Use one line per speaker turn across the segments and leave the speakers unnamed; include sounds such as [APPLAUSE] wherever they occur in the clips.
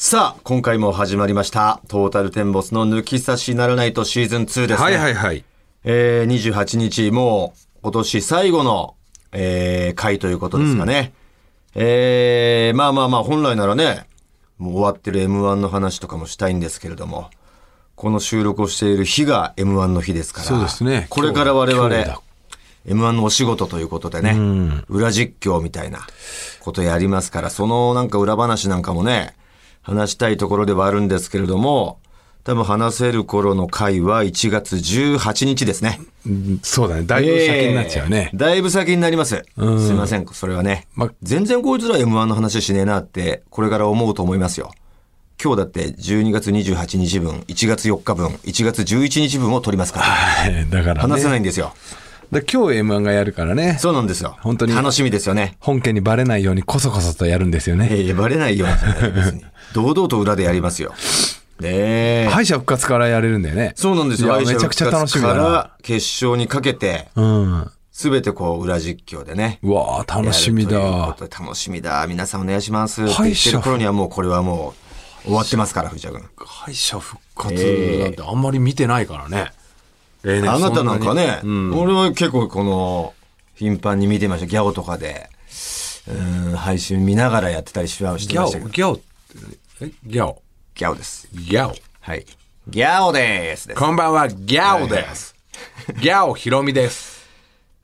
さあ、今回も始まりました。トータルテンボスの抜き差しならないとシーズン2ですね。
はいはいはい。
えー、28日、もう今年最後の、えー、回ということですかね。えー、まあまあまあ、本来ならね、もう終わってる M1 の話とかもしたいんですけれども、この収録をしている日が M1 の日ですから、
そうですね
これから我々
今日今日だ、
M1 のお仕事ということでね、裏実況みたいなことやりますから、そのなんか裏話なんかもね、話したいところではあるんですけれども、多分話せる頃の回は1月18日ですね。
うんそうだね。だいぶ先になっちゃうね
え。ーだいぶ先になります。す
うん
いません、それはね。
ま
全然こいつら M1 の話しねえなって、これから思うと思いますよ。今日だって12月28日分、1月4日分、1月11日分を取りますから、
はいだから、ね。
話せないんですよ。
だ今日 M1 がやるからね。
そうなんですよ。
本当に
楽しみですよね。
本家にバレないようにこそこそとやるんですよね。
ええバレないように。[LAUGHS] 堂々と裏でやりますよ。ねえ。
敗者復活からやれるんだよね。
そうなんですよ。
めちゃくちゃ楽しみだ
から決勝にかけて、
うん。う
すべてこう裏実況でね。
わあ楽しみだ
楽しみだ。皆さんお願いします。って言ってる頃にはもうこれはもう終わってますから、藤田君。
敗者復活なんてあんまり見てないからね。例年
あなたなんかね、
うん
俺は結構この、頻繁に見てました。ギャオとかで、うん、配信見ながらやってたりしましたけど。
ギャオって、えギャオ。
ギャオです。
ギャオ。
はい。ギャオです。
こんばんは、ギャオです。ギャオひろみです。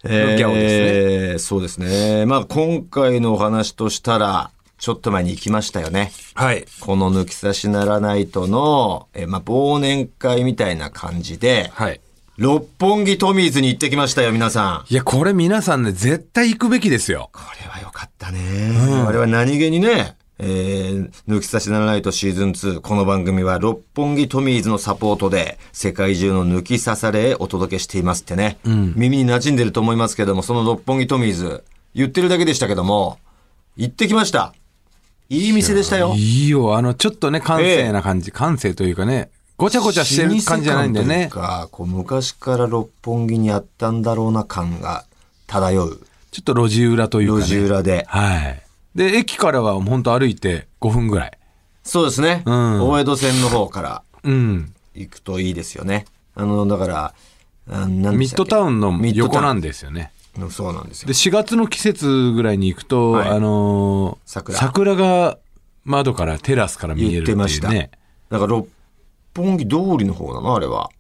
えー
ギャオです
そうですね。まあ今回のお話としたら、ちょっと前に行きましたよね。
はい。
この抜き差しならないとの、えーまあ忘年会みたいな感じで、
はい。
六本木トミーズに行ってきましたよ、皆さん。
いや、これ皆さんね、絶対行くべきですよ。
これは良かったね。我々何気にね、えー、抜き差しならないとシーズン2。この番組は六本木トミーズのサポートで世界中の抜き差されへお届けしていますってね。耳に馴染んでると思いますけども、その六本木トミーズ、言ってるだけでしたけども、行ってきました。いい店でしたよ。
いいよ、あの、ちょっとね、感性な感じ、感性というかね、ごちゃごちゃしてる感じじゃないんだよね
か、こう昔から六本木にあったんだろうな感が漂う。
ちょっと路地裏というか、ね。
路地裏で。
はい。で、駅からは本当歩いて5分ぐらい。
そうですね。
ん
大江戸線の方から
うん。
行くといいですよね。あの、だから、あ
ミッドタウンの横なんですよね。
うんそうなんですよ
で、。4月の季節ぐらいに行くと、
はい
あのー
桜
が窓から、テラスから見え
言
るっていう
ってました。
ね。
だから六本木通りの方なの？あれは。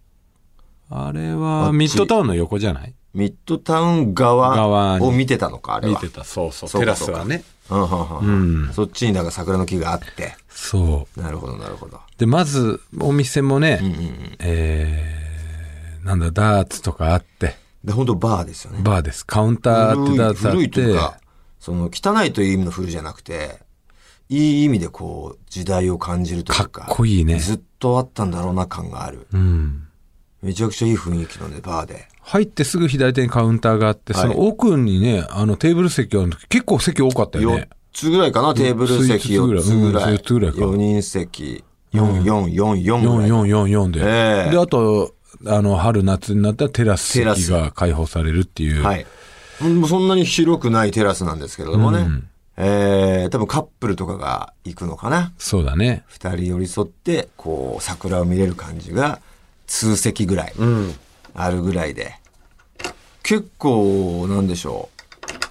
あれ
あ
はミッドタウンの横じゃない？
ミッドタウン側を見てたのか、あれは。
見てた。そうそう。テ
そうか
ラスはね。
うんうんうんそっちにだから桜の木があって。
そう。
なるほど、なるほど。
で、まず、お店もね、
うんうんうん。
えー、なんだ、ダーツとかあって、
で、本当バーですよね。
バーです。カウンターあって、ダーツあっ
古いという
て
か、、その汚いという意味の古じゃなくて、いい意味でこう、時代を感じるというか。
かっこいいね
ずっとあったんだろうな感がある。
うん。
めちゃくちゃいい雰囲気のね、バーで。
入ってすぐ左手にカウンターがあって、
はい
その奥にね、あのテーブル席がある結構席多かったよ
4
ね。
つぐらいかな、テーブル席4つぐらい。
うん4つぐらいか
4人席、4、4、4、4ぐらい。
4444で。
ええ
で、あと、あの、春夏になったらテラス
テラス
席が開放されるっていう。
はい。もうそんなに広くないテラスなんですけれどもね。
うん
えー、多分カップルとかが行くのかな。
そうだね。
二人寄り添って、こう、桜を見れる感じが、通席ぐらい、あるぐらいで。結構、なんでしょ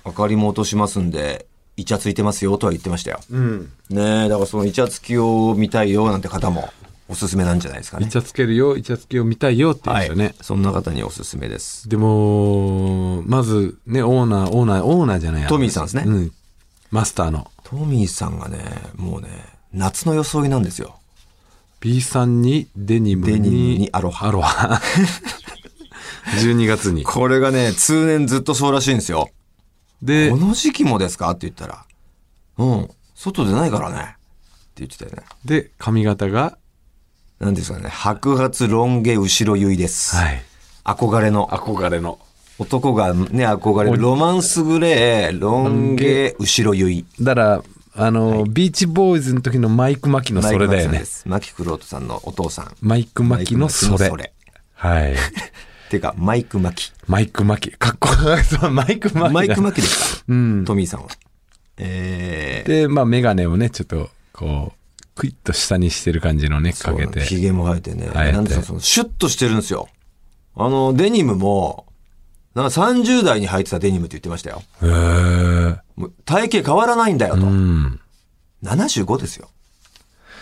う。明かりも落としますんで、イチャついてますよとは言ってましたよ。ねえ、だからそのイチャつきを見たいよなんて方も、おすすめなんじゃないですかね
イ。チャつけるよ、イチャつけを見たいよって言うんですよね。
そんな方におすすめです。
でも、まずね、オーナー、オーナー、オーナーじゃないや
トミーさんですね
うん。マスターの。
トミーさんがね、もうね、夏の装いなんですよ。
B さんにデニムに。
デニムにアロハ
アロハ。[LAUGHS] [LAUGHS] 12月に。
これがね、通年ずっとそうらしいんですよ。
で
こ、の時期もですか？って言ったら、うん、外出ないからね。って言ってたよね。
で、髪型が、
なんですかね、白髪ロン毛後ろ結いです。
はい。
憧れの。
憧れの。
男がね、憧れる。ロマンスグレー、ロン毛後ろ結い。
だから、あの、ビーチボーイズの時のマイク・マキのそれだよね
マキさんで。す。マキクロートさんのお父さん。
マイク・マキのそれ。
マイクマキの
はい。[LAUGHS]
てか、マイクマキ。
マイク・マキ。かっこいい。[LAUGHS] そう、マイク・マキだ。
マイクマキですか
うん。
トミーさんは。えー、
で、まあ、メガネをね、ちょっと、こう、クイッと下にしてる感じのね、かけて。
ひげも生えてね。
て
なんでその、シュッとしてるんですよ。あの、デニムも、なんか30代に履いてたデニムって言ってましたよ。
へー
もう体型変わらないんだよと。
うん。
75ですよ。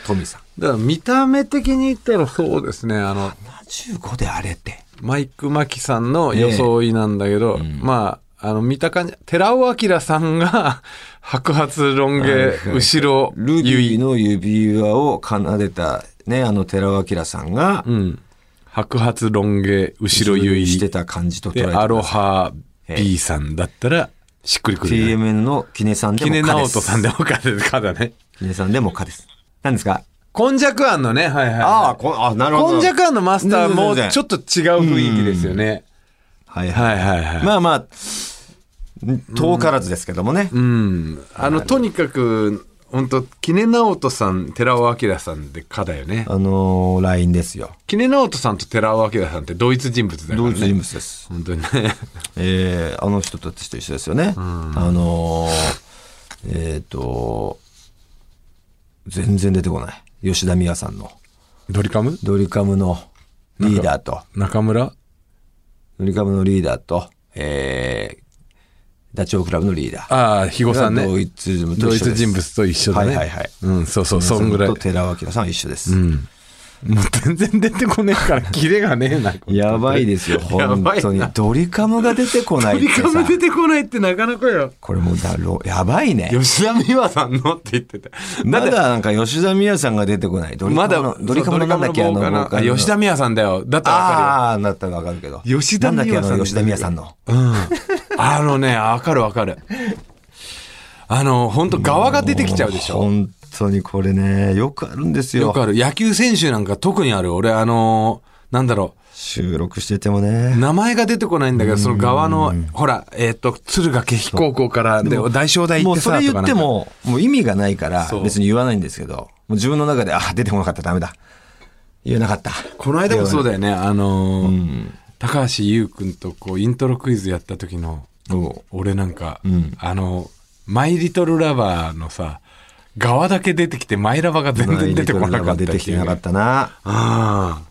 トミーさん。
だから見た目的に言ったらそうですね、あの、
75であれって。
マイク・マキさんの装いなんだけど、まあ、あの、見た感じ、寺尾明さんが [LAUGHS] 白髪ロン毛、後ろ、
ルビーの指輪を奏でた、ね、あの寺尾明さんが、
うん。白髪ロン毛、後ろ結い。
してた感じと捉えて
アロハ B さんだったら、しっくりくる、ね。
TMN のキネさんでも
キネ
かです。
ナオトさんでもかでかだね。
キネさんでもかです。何ですか？
こんじゃくあんのね、はいはい、
ああ、こあ、なるほど。
こんじゃくあんのマスターもちょっと違う雰囲気ですよね。
はいはい。
はいはいはい。
まあまあ、遠からずですけどもね。
うん。あの、とにかく、本当キネナオトさん、寺尾明さんでかだよね。
あのー、LINE ですよ。
キネナオトさんと寺尾明さんって同一人物だからね。
同一人物です。
本当にね。[LAUGHS]
えー、あの人たちと一緒ですよね。あのー、えっ、と、全然出てこない。吉田美和さんの。
ドリカム？
ドリカムのリーダーと、
中村？
ドリカムのリーダーと、えー、ダチョウ倶楽部のリーダー。
ああ、肥後さんね。
同一人物と
同
一緒です
一人物と一緒だね。
はいはいはい
うん、そうそう、そんぐらい
と。寺尾明さんは一緒です。
うん。もう全然出てこねえから、[LAUGHS] キレがねえな。
やばいですよ、
や
本当に。ドリカムが出てこない
ドリカ。ム出てこないってなかなかよ。
これもうだろ、やばいね。
吉田美和さんのって言ってて。
まだなんか吉田美和さんが出てこない。ドリカ
まだ
ムの、ドリカムのなんだっけ、あの、
吉田美和さんだよ。だったらわか
ああ、なったらわかるけど。
吉田美和さん
吉田美和さんの？
うん。あのね、わかるわかる。あの、本当側が出てきちゃうでしょ。
本当にこれね、よくあるんですよ。
よくある。野球選手なんか特にある。俺、あの、なんだろ
収録してても
う。
ね。
名前が出てこないんだけど、その側の、ほら、えっ、と、敦賀気比高校から、で、大正大行ってさ、
もうそれ言っても、もう意味がないから別に言わないんですけど、もう自分の中で、あ、出てこなかった、ダメだ。言えなかった。
この間もそうだよね。あのー
うん。
高橋優君とこう、イントロクイズやった時の、
お
俺なんか、
ん
あの、マイリトルラバーのさ、側だけ出てきて、マイラバが全然出てこなかった
出てきてなかったな。
ああ。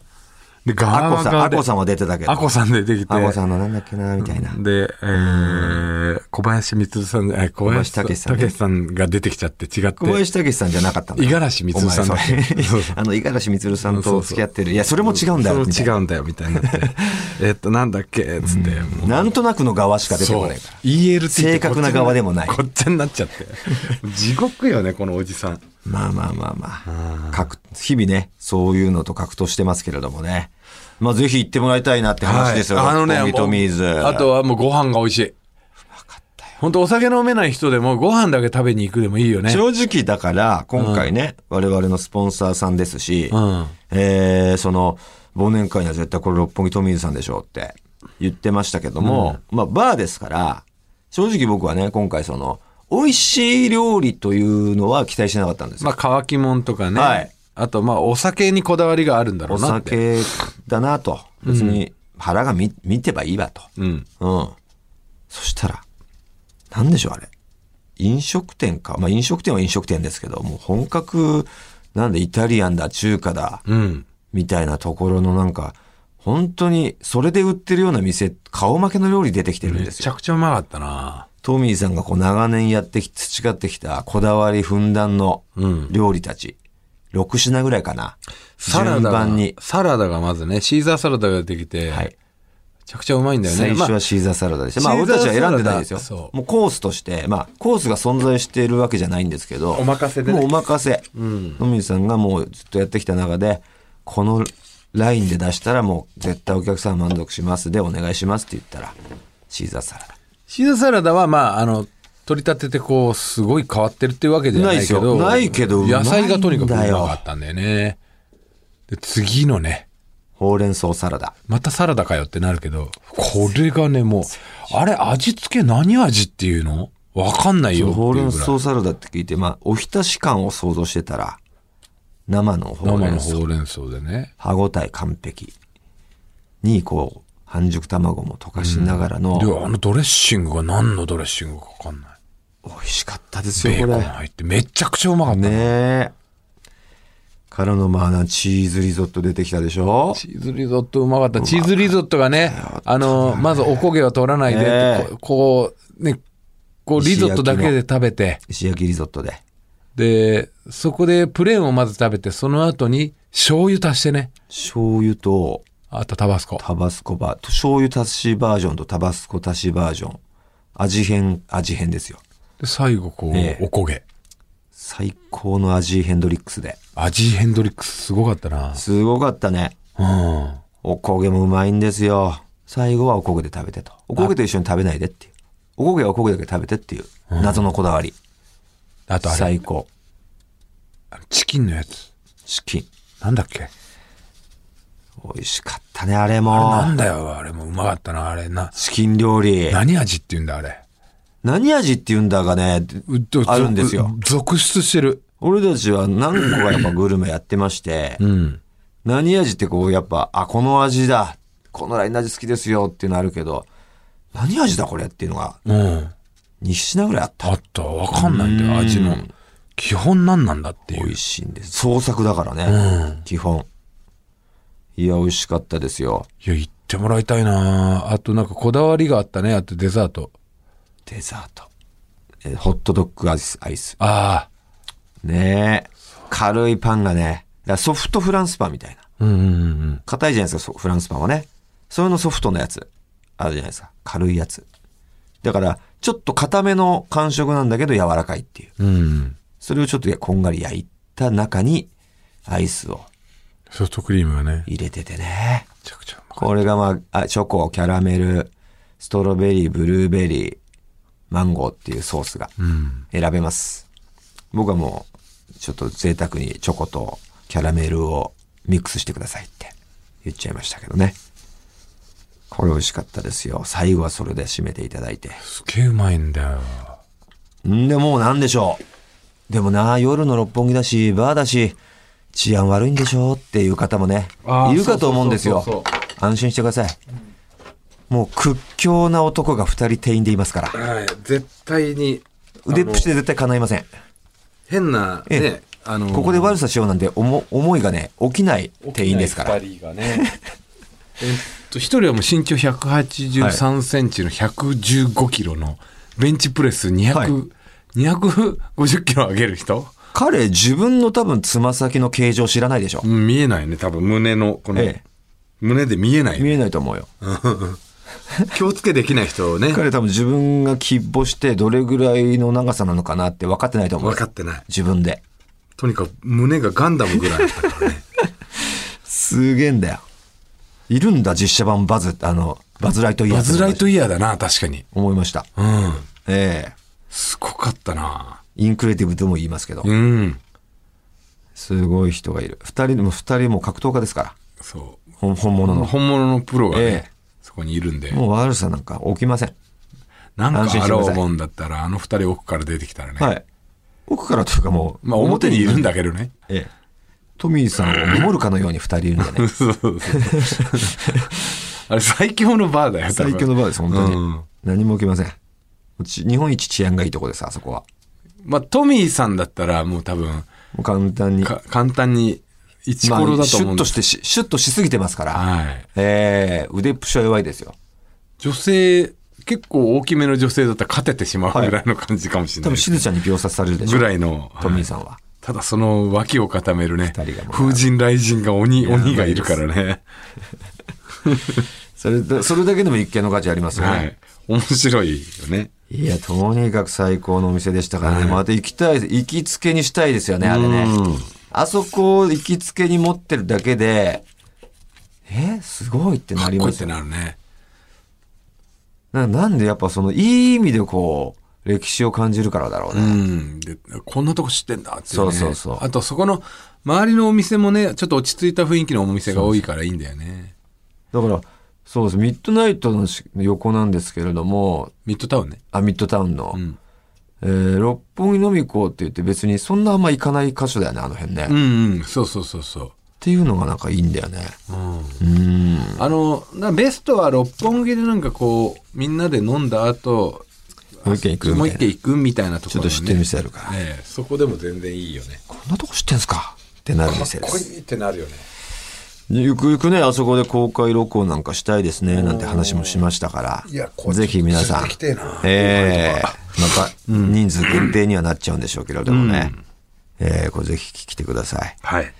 で、
ア
側
コさん、アコさんは出てたけど。
アコさん出てきて。
アコさんのなんだっけな、みたいな。
で、えー、小林光さん、え小林
小林武史さんね
さんが出てきちゃって違って。
小林武史さんじゃなかったんだよ。
五十嵐光さん [LAUGHS]
あの、五十嵐光さんと付き合ってる。いや、それも違うんだよ。みたいな
それも違うんだよ、みたいにな。[LAUGHS] えっと、なんだっけ？つって。
なんとなくの側しか出てこないから。
ELT
正確な側でもない
こっちゃになっちゃって。地獄よね、このおじさん。
まあまあまあまあ。格日々ね、そういうのと格闘してますけれどもね。まあぜひ行ってもらいたいなって話ですよ。
あのね、
トミーズ。
あとはもうご飯が美味しい。本当お酒飲めない人でもご飯だけ食べに行くでもいいよね。
正直だから、今回ね、我々のスポンサーさんですし、
うん。
えーその、忘年会には絶対これ六本木トミーズさんでしょうって言ってましたけども、まあバーですから、正直僕はね、今回その、美味しい料理というのは期待しなかったんですよ。
まあ、乾きもんとかね。
はい
あと、まあ、お酒にこだわりがあるんだろ
お
うなって。
酒だなと。別に腹が見見てばいいわと。
うん。
うん。そしたら、なんでしょう、あれ。飲食店か。まあ飲食店は飲食店ですけど、もう本格、なんでイタリアンだ、中華だ、
うん。
みたいなところのなんか、本当にそれで売ってるような店、顔負けの料理出てきてるん
め
ですよ。
ちゃくちゃうまかったな。
トミーさんがこう長年やってき、培ってきたこだわりふんだんの
うん
料理たち。6品ぐらいかな。
サラダが
順番に。
サラダがまずね、シーザーサラダが出てきて、
はい。
めちゃくちゃうまいんだよね。
最初
まあ
はシーザーサラダでした。まあ、
シーザー
俺たちは選んでないですよもうコースとして、まあ、コースが存在しているわけじゃないんですけど、
お任せでね
もうお任せ。のみさんがもうずっとやってきた中で、このラインで出したらもう絶対お客さん満足しますでお願いしますって言ったら、シーザーサラダ。
シーザーサラダは、まあ、あの、取り立ててこう、すごい変わってるっていうわけじゃないけど、
ないけど
野菜がとにかくうまかったんだよね。で、次のね、
ほうれん草サラダ。
またサラダかよってなるけど、これがね、もう、あれ、味付け何味っていうの？わかんないよっていう
ほうれん。草サラダって聞いて、まあ、おひたし感を想像してたら、生のほう
生の
れん草
ほ。うれん草でね。
歯ごたえ完璧。に、こう、半熟卵も溶かしながらの、
で、あのドレッシングが何のドレッシングかわかんない。
美味しかったですよ、
ベーコン。入ってめちゃくちゃうまかった。
ねえ。からのまあな、チーズリゾット出てきたでしょ
チーズリゾットうまかった。チーズリゾットがね、あの、まずおこげは取らないで、
ね
ここう、ね、こうリゾットだけで食べて、
石焼きリゾットで。
で、そこでプレーンをまず食べて、その後に醤油足してね。
醤油と
あとタバスコ。
タバスコバー、醤油足しバージョンとタバスコ足しバージョン。味変、味変ですよ。
で、最後こう、
ええ
おこげ。
最高の味ヘンドリックスで。
味ヘンドリックスすごかったな。
すごかったね。
うん。
おこげもうまいんですよ。最後はおこげで食べてと。おこげと一緒に食べないでっていう。おこげはおこげだけ食べてっていう。謎のこだわり。
あとあれ、
最高。
あのチキンのやつ。
チキン。
なんだっけ？
美味しかったね、あれ
あれ
も。
なんだよ、あれもうまかったな、あれな。
チキン料理。
何味って言うんだ、あれ？
何味って言うんだがね、あるんですよ。
う続出してる。
俺たちは何個かやっぱグルメやってまして、
うん。
何味ってこうやっぱ、あ、この味だ。このラインの味好きですよっていうのあるけど、何味だこれっていうのが
うん。
2品ぐらいあった。
あった。わかんないんだよ、味の。基本何なんだっていう
美味。しいんです。創作だからね。基本。いや、美味しかったですよ。
いや、言ってもらいたいなあとなんかこだわりがあったね。あとデザート。
デザート。えホットドッグアイス。アイス
ああ。
ねえ。軽いパンがね。ソフトフランスパンみたいな。
うんうんうん。
硬いじゃないですか、そフランスパンはね。それのソフトのやつ。あるじゃないですか。軽いやつ。だから、ちょっと硬めの感触なんだけど柔らかいっていう。
うん。
それをちょっとこんがり焼いた中に、アイスを
ソフトクリームがね。め
入れててね。
ちゃくちゃ
これがまああ、チョコ、キャラメル、ストロベリー、ブルーベリー、マンゴーっていうソースが
うん。
選べます。僕はもう、ちょっと贅沢にチョコとキャラメルをミックスしてくださいって言っちゃいましたけどね。これ美味しかったですよ。最後はそれで締めていただいて。
すげえうまいんだよ。
んでもうなんでしょう。でもな、夜の六本木だし、バーだし、治安悪いんでしょうっていう方もねいるかと思うんですよ
そうそうそう。
安心してください。もう屈強な男が二人店員でいますから。
はい。絶対に。
腕っぷしで絶対叶いません。
変な、
ええ
ね、あの
ここで悪さしようなんて思思いがね、起きない店員ですから。
二人がね。[LAUGHS] えっと、一人はもう身長183センチの115キロのベンチプレス200、
はい
250キロ上げる人？
彼、自分の多分つま先の形状知らないでしょ。
うん見えないね、多分胸の、この、
ええ
胸で見えない。
見えないと思うよ。[LAUGHS]
気をつけできない人をね、[LAUGHS]
彼多分自分が気をつけしてどれぐらいの長さなのかなって分かってないと思うよ。
分かってない。
自分で。
とにかく胸がガンダムぐらいだったからね。[LAUGHS]
すげえんだよ。いるんだ、実写版バズ、あの、バズライトイヤー
バズライト
イ
ヤーだな、確かに。
思いました。
うん。
ええ
すごかったな。
インクレディブルとも言いますけど、
うん。
すごい人がいる。二人でも二人も格闘家ですから。
そ
本本物
う。
の。
本物のプロがね、
ええ
そこにいるんで。
もう悪さなんか起きません。
なんかあろうもんだったら、あの二人奥から出てきたらね。
はい。奥からというかもう、
まあ表にいるんだけどね。
ええ。トミーさんを守るかのように二人いるんでね。[LAUGHS]
そうそうそう。[LAUGHS] あれ最強のバーだよ、
最強のバーです、本当に。
うん
何も起きません。ち日本一治安がいいとこです、あそこは。
まあ、トミーさんだったらもう多分、
もう簡単に。
か簡単に、一コロだと
シュッとしてし、シュッとしすぎてますから。
はい。
ええ腕っぷしは弱いですよ。
女性、結構大きめの女性だったら勝ててしまうぐらいの感じかもしれないです。
しずちゃんに秒殺されるでしょ。
ぐらいの。
トミー
はい
さんは。
ただその脇を固めるね
二人がもう、
風神雷神が鬼、鬼がいるからね。
それで、それだけでも一見の価値ありますよね。
はい。面白いよね。
いや、とにかく最高のお店でしたからね。また行きたい、行きつけにしたいですよね、あれね
うん。
あそこを行きつけに持ってるだけで、えすごいってなりますよ。
なるね。
ななんでやっぱその、いい意味でこう、歴史を感じるからだろう
う
ね。
ん。で、こんなとこ知ってんだっていうね。
そうそうそう
あとそこの周りのお店もね、ちょっと落ち着いた雰囲気のお店が多いからいいんだよね。
だから、そうです。ミッドナイトのし横なんですけれども、
ミッドタウンね。
あ、ミッドタウンの、
うん。
えー六本木飲み行こうって言って別にそんなあんま行かない箇所だよね、あの辺ね。っ
うんうん。そうそうそうそう。
ていうのがなんかいいんだよね。
うん。
うん。
あの、なベストは六本木でなんかこう、みんなで飲んだ後、
もう一軒行く
もう一軒行くみたいなところ、ね、
ちょっと知ってる店あるから
ええそこでも全然いいよね。
こんなとこ知ってんすか？ってなる店です。
こいいってなるよね。
ゆくゆくね、あそこで公開録音なんかしたいですね、なんて話もしましたから。
いやこれ
ぜひ皆さん
えな。
ええまた、人数限定にはなっちゃうんでしょうけれどもね。ええこれぜひ来てください。
はい。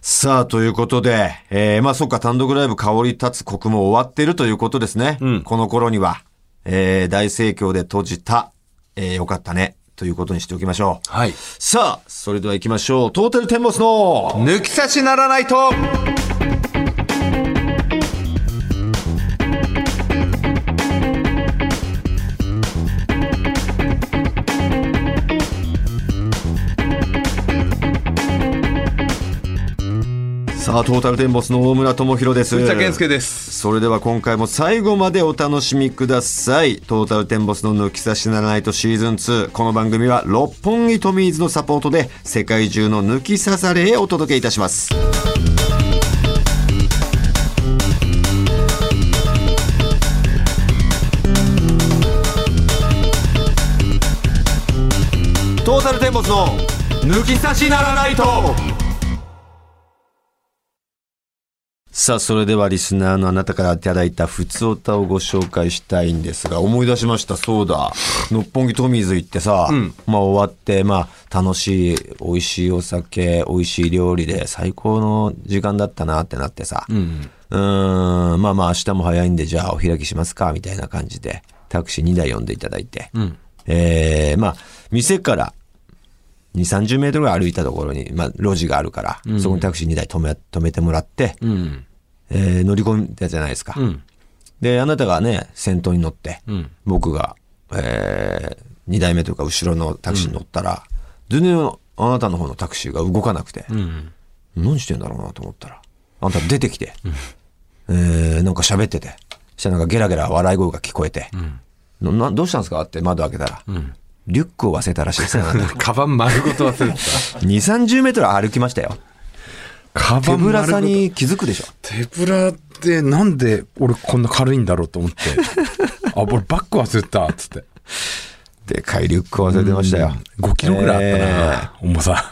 さあ、ということで、えー、まあそっか、単独ライブ香り立つ国も終わってるということですね。
うん
この頃には、えー、大盛況で閉じた、えー、よかったね、ということにしておきましょう。
はい。
さあ、それでは行きましょう。トータルテンボスの、
抜き差しならないと
さあ、トータルテンボスの大村智弘です。
藤田健介です。
それでは今回も最後までお楽しみください。トータルテンボスの抜き差しならないとシーズン2。この番組は六本木トミーズのサポートで世界中の抜き差されへお届けいたします。トータルテンボスの抜き差しならないとさあ、それではリスナーのあなたからいただいた普通歌をご紹介したいんですが、思い出しました、そうだ。六本木トミーズ行ってさ、まあ終わって、まあ楽しい、美味しいお酒、美味しい料理で最高の時間だったなってなってさ、
うん。
うーん、まあまあ明日も早いんで、じゃあお開きしますか、みたいな感じで、タクシー2台呼んでいただいて、
うん。
えー、まあ、店から2、30メートルぐらい歩いたところに、まあ、路地があるから、そこにタクシー2台止め、止めてもらって、
うん。
えー乗り込んだじゃないですか。
うん。
で、あなたがね、先頭に乗って、
うん。
僕が、えー、2台目というか後ろのタクシーに乗ったら、全然あなたの方のタクシーが動かなくて、
うん。
何してんだろうなと思ったら、あんた出てきて、えー、なんか喋ってて、そしたらなんかゲラゲラ笑い声が聞こえて、ななどうしたんですか？って窓開けたら、リュックを忘れたらしいです [LAUGHS]
カバン丸ごと忘れてた。[LAUGHS]
2、30メートル歩きましたよ。
カ
手ぶらさに気づくでしょ。
手ぶらでなんで俺こんな軽いんだろうと思って。[LAUGHS] あ、俺バッグ忘れてたっつって。
でかいリュックを忘れてましたよ。
5キロぐらいあったな、重さ。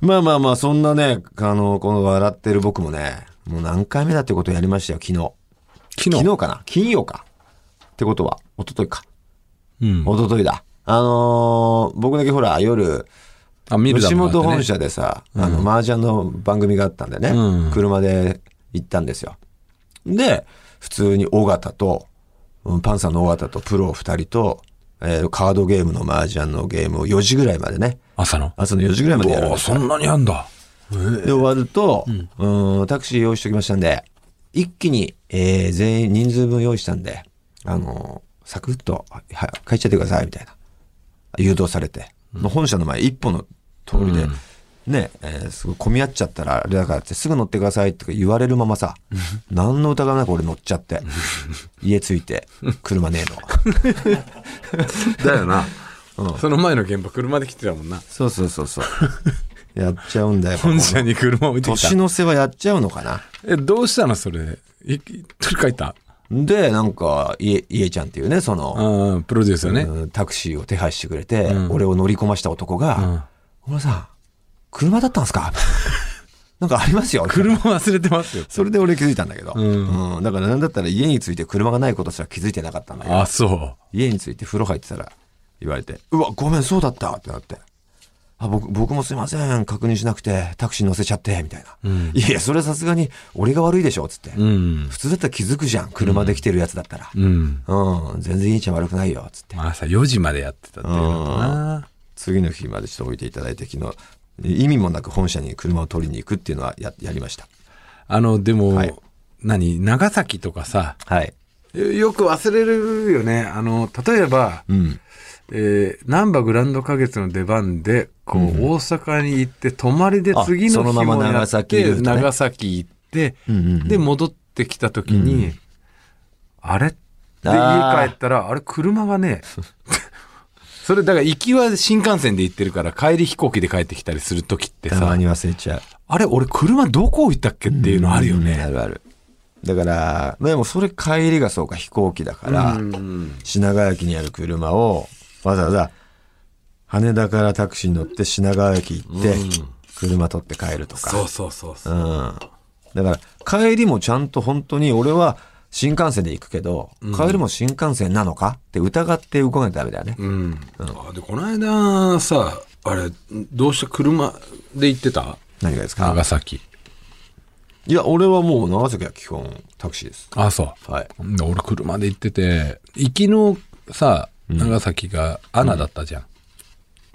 まあまあまあ、そんなね、あの、この笑ってる僕もね、もう何回目だってことをやりましたよ、昨日。
昨日？
昨日かな？金曜か。ってことは、一昨日か。
うん。
一昨日だ。あのー僕だけほら、夜、
あ、見るだ
吉
もん
本本社でさ、あの、麻雀の番組があったんでね、
うん
車で行ったんですよ。で、普通に尾形と、うんパンサーの尾形とプロ二人と、えーカードゲームの麻雀のゲームを4時ぐらいまでね、
朝の？
朝の4時ぐらいまでやるんですよ
そんなにあんだ。
で、終わると、うん、タクシー用意しておきましたんで、一気に、えー全員人数分用意したんで、あのーサクッと、は、帰っちゃってください、みたいな。誘導されて。本社の前一歩の通りで、ね、えーすごい混み合っちゃったら、あれだからってすぐ乗ってくださいとか言われるままさ、[LAUGHS] 何の疑いもなく俺乗っちゃって、[LAUGHS] 家着いて、車ねえの。[LAUGHS]
だよな。その前の現場車で来てたもんな。
そうそうそうそう。やっちゃうんだよ。
本社に車置いてきた
年。の瀬はやっちゃうのかな。
え、どうしたのそれ？い、取り替えた？
で、なんか、家、家ちゃんっていうね、その、
うん、プロデュースよね。
うんタクシーを手配してくれて、
うん
俺を乗り込ました男が、小村さん、車だったんですか？[LAUGHS] なんかありますよ。
車忘れてますよ。
それで俺気づいたんだけど。
ん
うんだからなんだったら家に着いて車がないことすら気づいてなかったんだけど
あ、、そ
家に着いて風呂入ってたら言われて、うわ、ごめん、そうだったってなって。あ、僕、僕もすいません、確認しなくて、タクシー乗せちゃって、みたいな。いや、それさすがに俺が悪いでしょ、つって。
う。うん。
普通だったら気づくじゃん、車で来てるやつだったら。
うん。
うん、全然家ちゃん悪くないよ、つって。
朝4時までやってたっていうのかな。
次の日までちょっと置いていただいて、昨日、意味もなく本社に車を取りに行くっていうのはややりました。
あの、でも、
はい
何長崎とかさ、
はい。
よよく忘れるよね。あの、例えば、
うん。
えー、ナンバグランド花月の出番で、こう、大阪に行って、泊まりで
あ
次の日もや
長
って、
崎ルートね
長崎行って、
うんうんうん
で、戻ってきた時に、あれ？で、
あー
家帰ったら、あれ、車がね、[LAUGHS] それ、だから行きは新幹線で行ってるから、帰り飛行機で帰ってきたりする時ってさ
たま、に忘れちゃう。
あれ、俺車どこ置いたっけっていうのあるよ
うん
ね。
あるある。だから、でもそれ帰りがそうか飛行機だから、
うん
品川駅にある車をわざわざ羽田からタクシーに乗って品川駅行って、車取って帰るとか。
そうそうそうそう。
うん。だから、帰りもちゃんと本当に俺は新幹線で行くけど、帰りも新幹線なのかって疑って動かないとダメだよね。
うん。あで、この間さ、あれ、どうして車で行ってた？
何がですか？
長崎。
いや、俺はもう長崎は基本タクシーです。
あ、そう。
はい。
で俺車で行ってて、行きのさ、長崎がアナだったじゃん。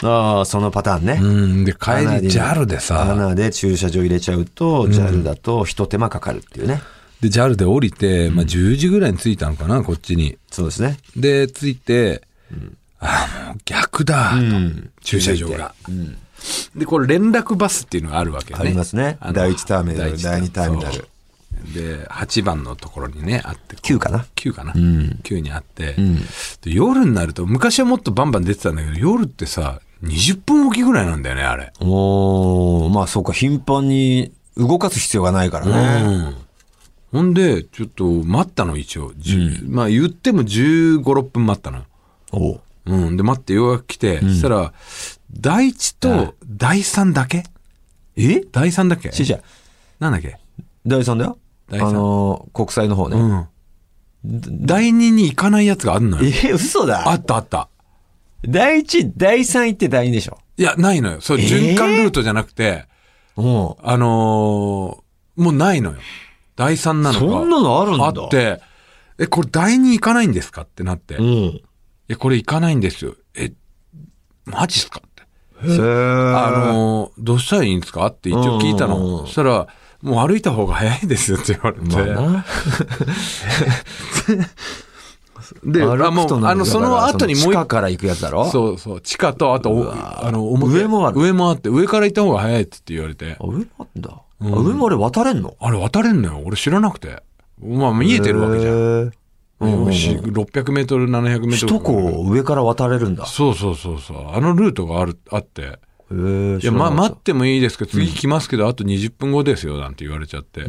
ああ、そのパターンね。
うん。で、帰り JAL でさ、
穴で駐車場入れちゃうと、JAL だと一手間かかるっていうね。
で、JAL で降りて、まあ、10時ぐらいに着いたのかな、こっちに。
そうですね。
で、着いて、ああ、もう逆だ、と
ん
駐車場が。で、これ連絡バスっていうのがあるわけね。
ありますね
あの
第一ターミナル
一
第二ターミナル
で、8番のところにね、あって。
9かな
？9かな、?9 にあって、で。夜になると、昔はもっとバンバン出てたんだけど、夜ってさ、20分おきぐらいなんだよね、あれ。
おー、まあそうか、頻繁に動かす必要がないからね。
うん。ほんで、ちょっと待ったの、一応。じゅまあ言っても15、6分待ったの。
おう
うん。で、待って、ようやく来て、そしたら、第一と第三だけ？
え？
第三だっけ？
しーちゃん、
なんだっけ？
第三だよ。あ
第三
のー、国際の方ね。
うん。第二に行かないやつがあるのよ。
え、嘘だ。
あったあった。
第一、第三行って第二でしょ？
いや、ないのよ。そう、
えー？
循環ルートじゃなくて、
お
あのーもうないのよ。第三なのか。
そんなのあるんだ
あって、え、これ第二行かないんですかってなって。い
うん。
や、これ行かないんですよ。え、マジっすかって。
へー
あのーどうしたらいいんですかって一応聞いたの。そしたら、もう歩いた方が早いですよって言われて。
まあな。[LAUGHS]
で、あ、もう、
歩くとなる
あの、その後にもう一
地下から行くやつだろ？
そうそう、地下と、あと、おあの、表
上もある
上もあって、上から行った方が早いって言われて
あ、。上もあんだ。あ上もあれ渡れんの？
あれ渡れんのよ。俺知らなくて。まあ見えてるわけじゃん。
ん。
うんし600メートル、700メートル。
首都高を上から渡れるんだ。
そうそうそうそう。あのルートがある、あって。いや、ま、待
っ
ってもいいですけど、次来ますけど、あと20分後ですよ、なんて言われちゃって。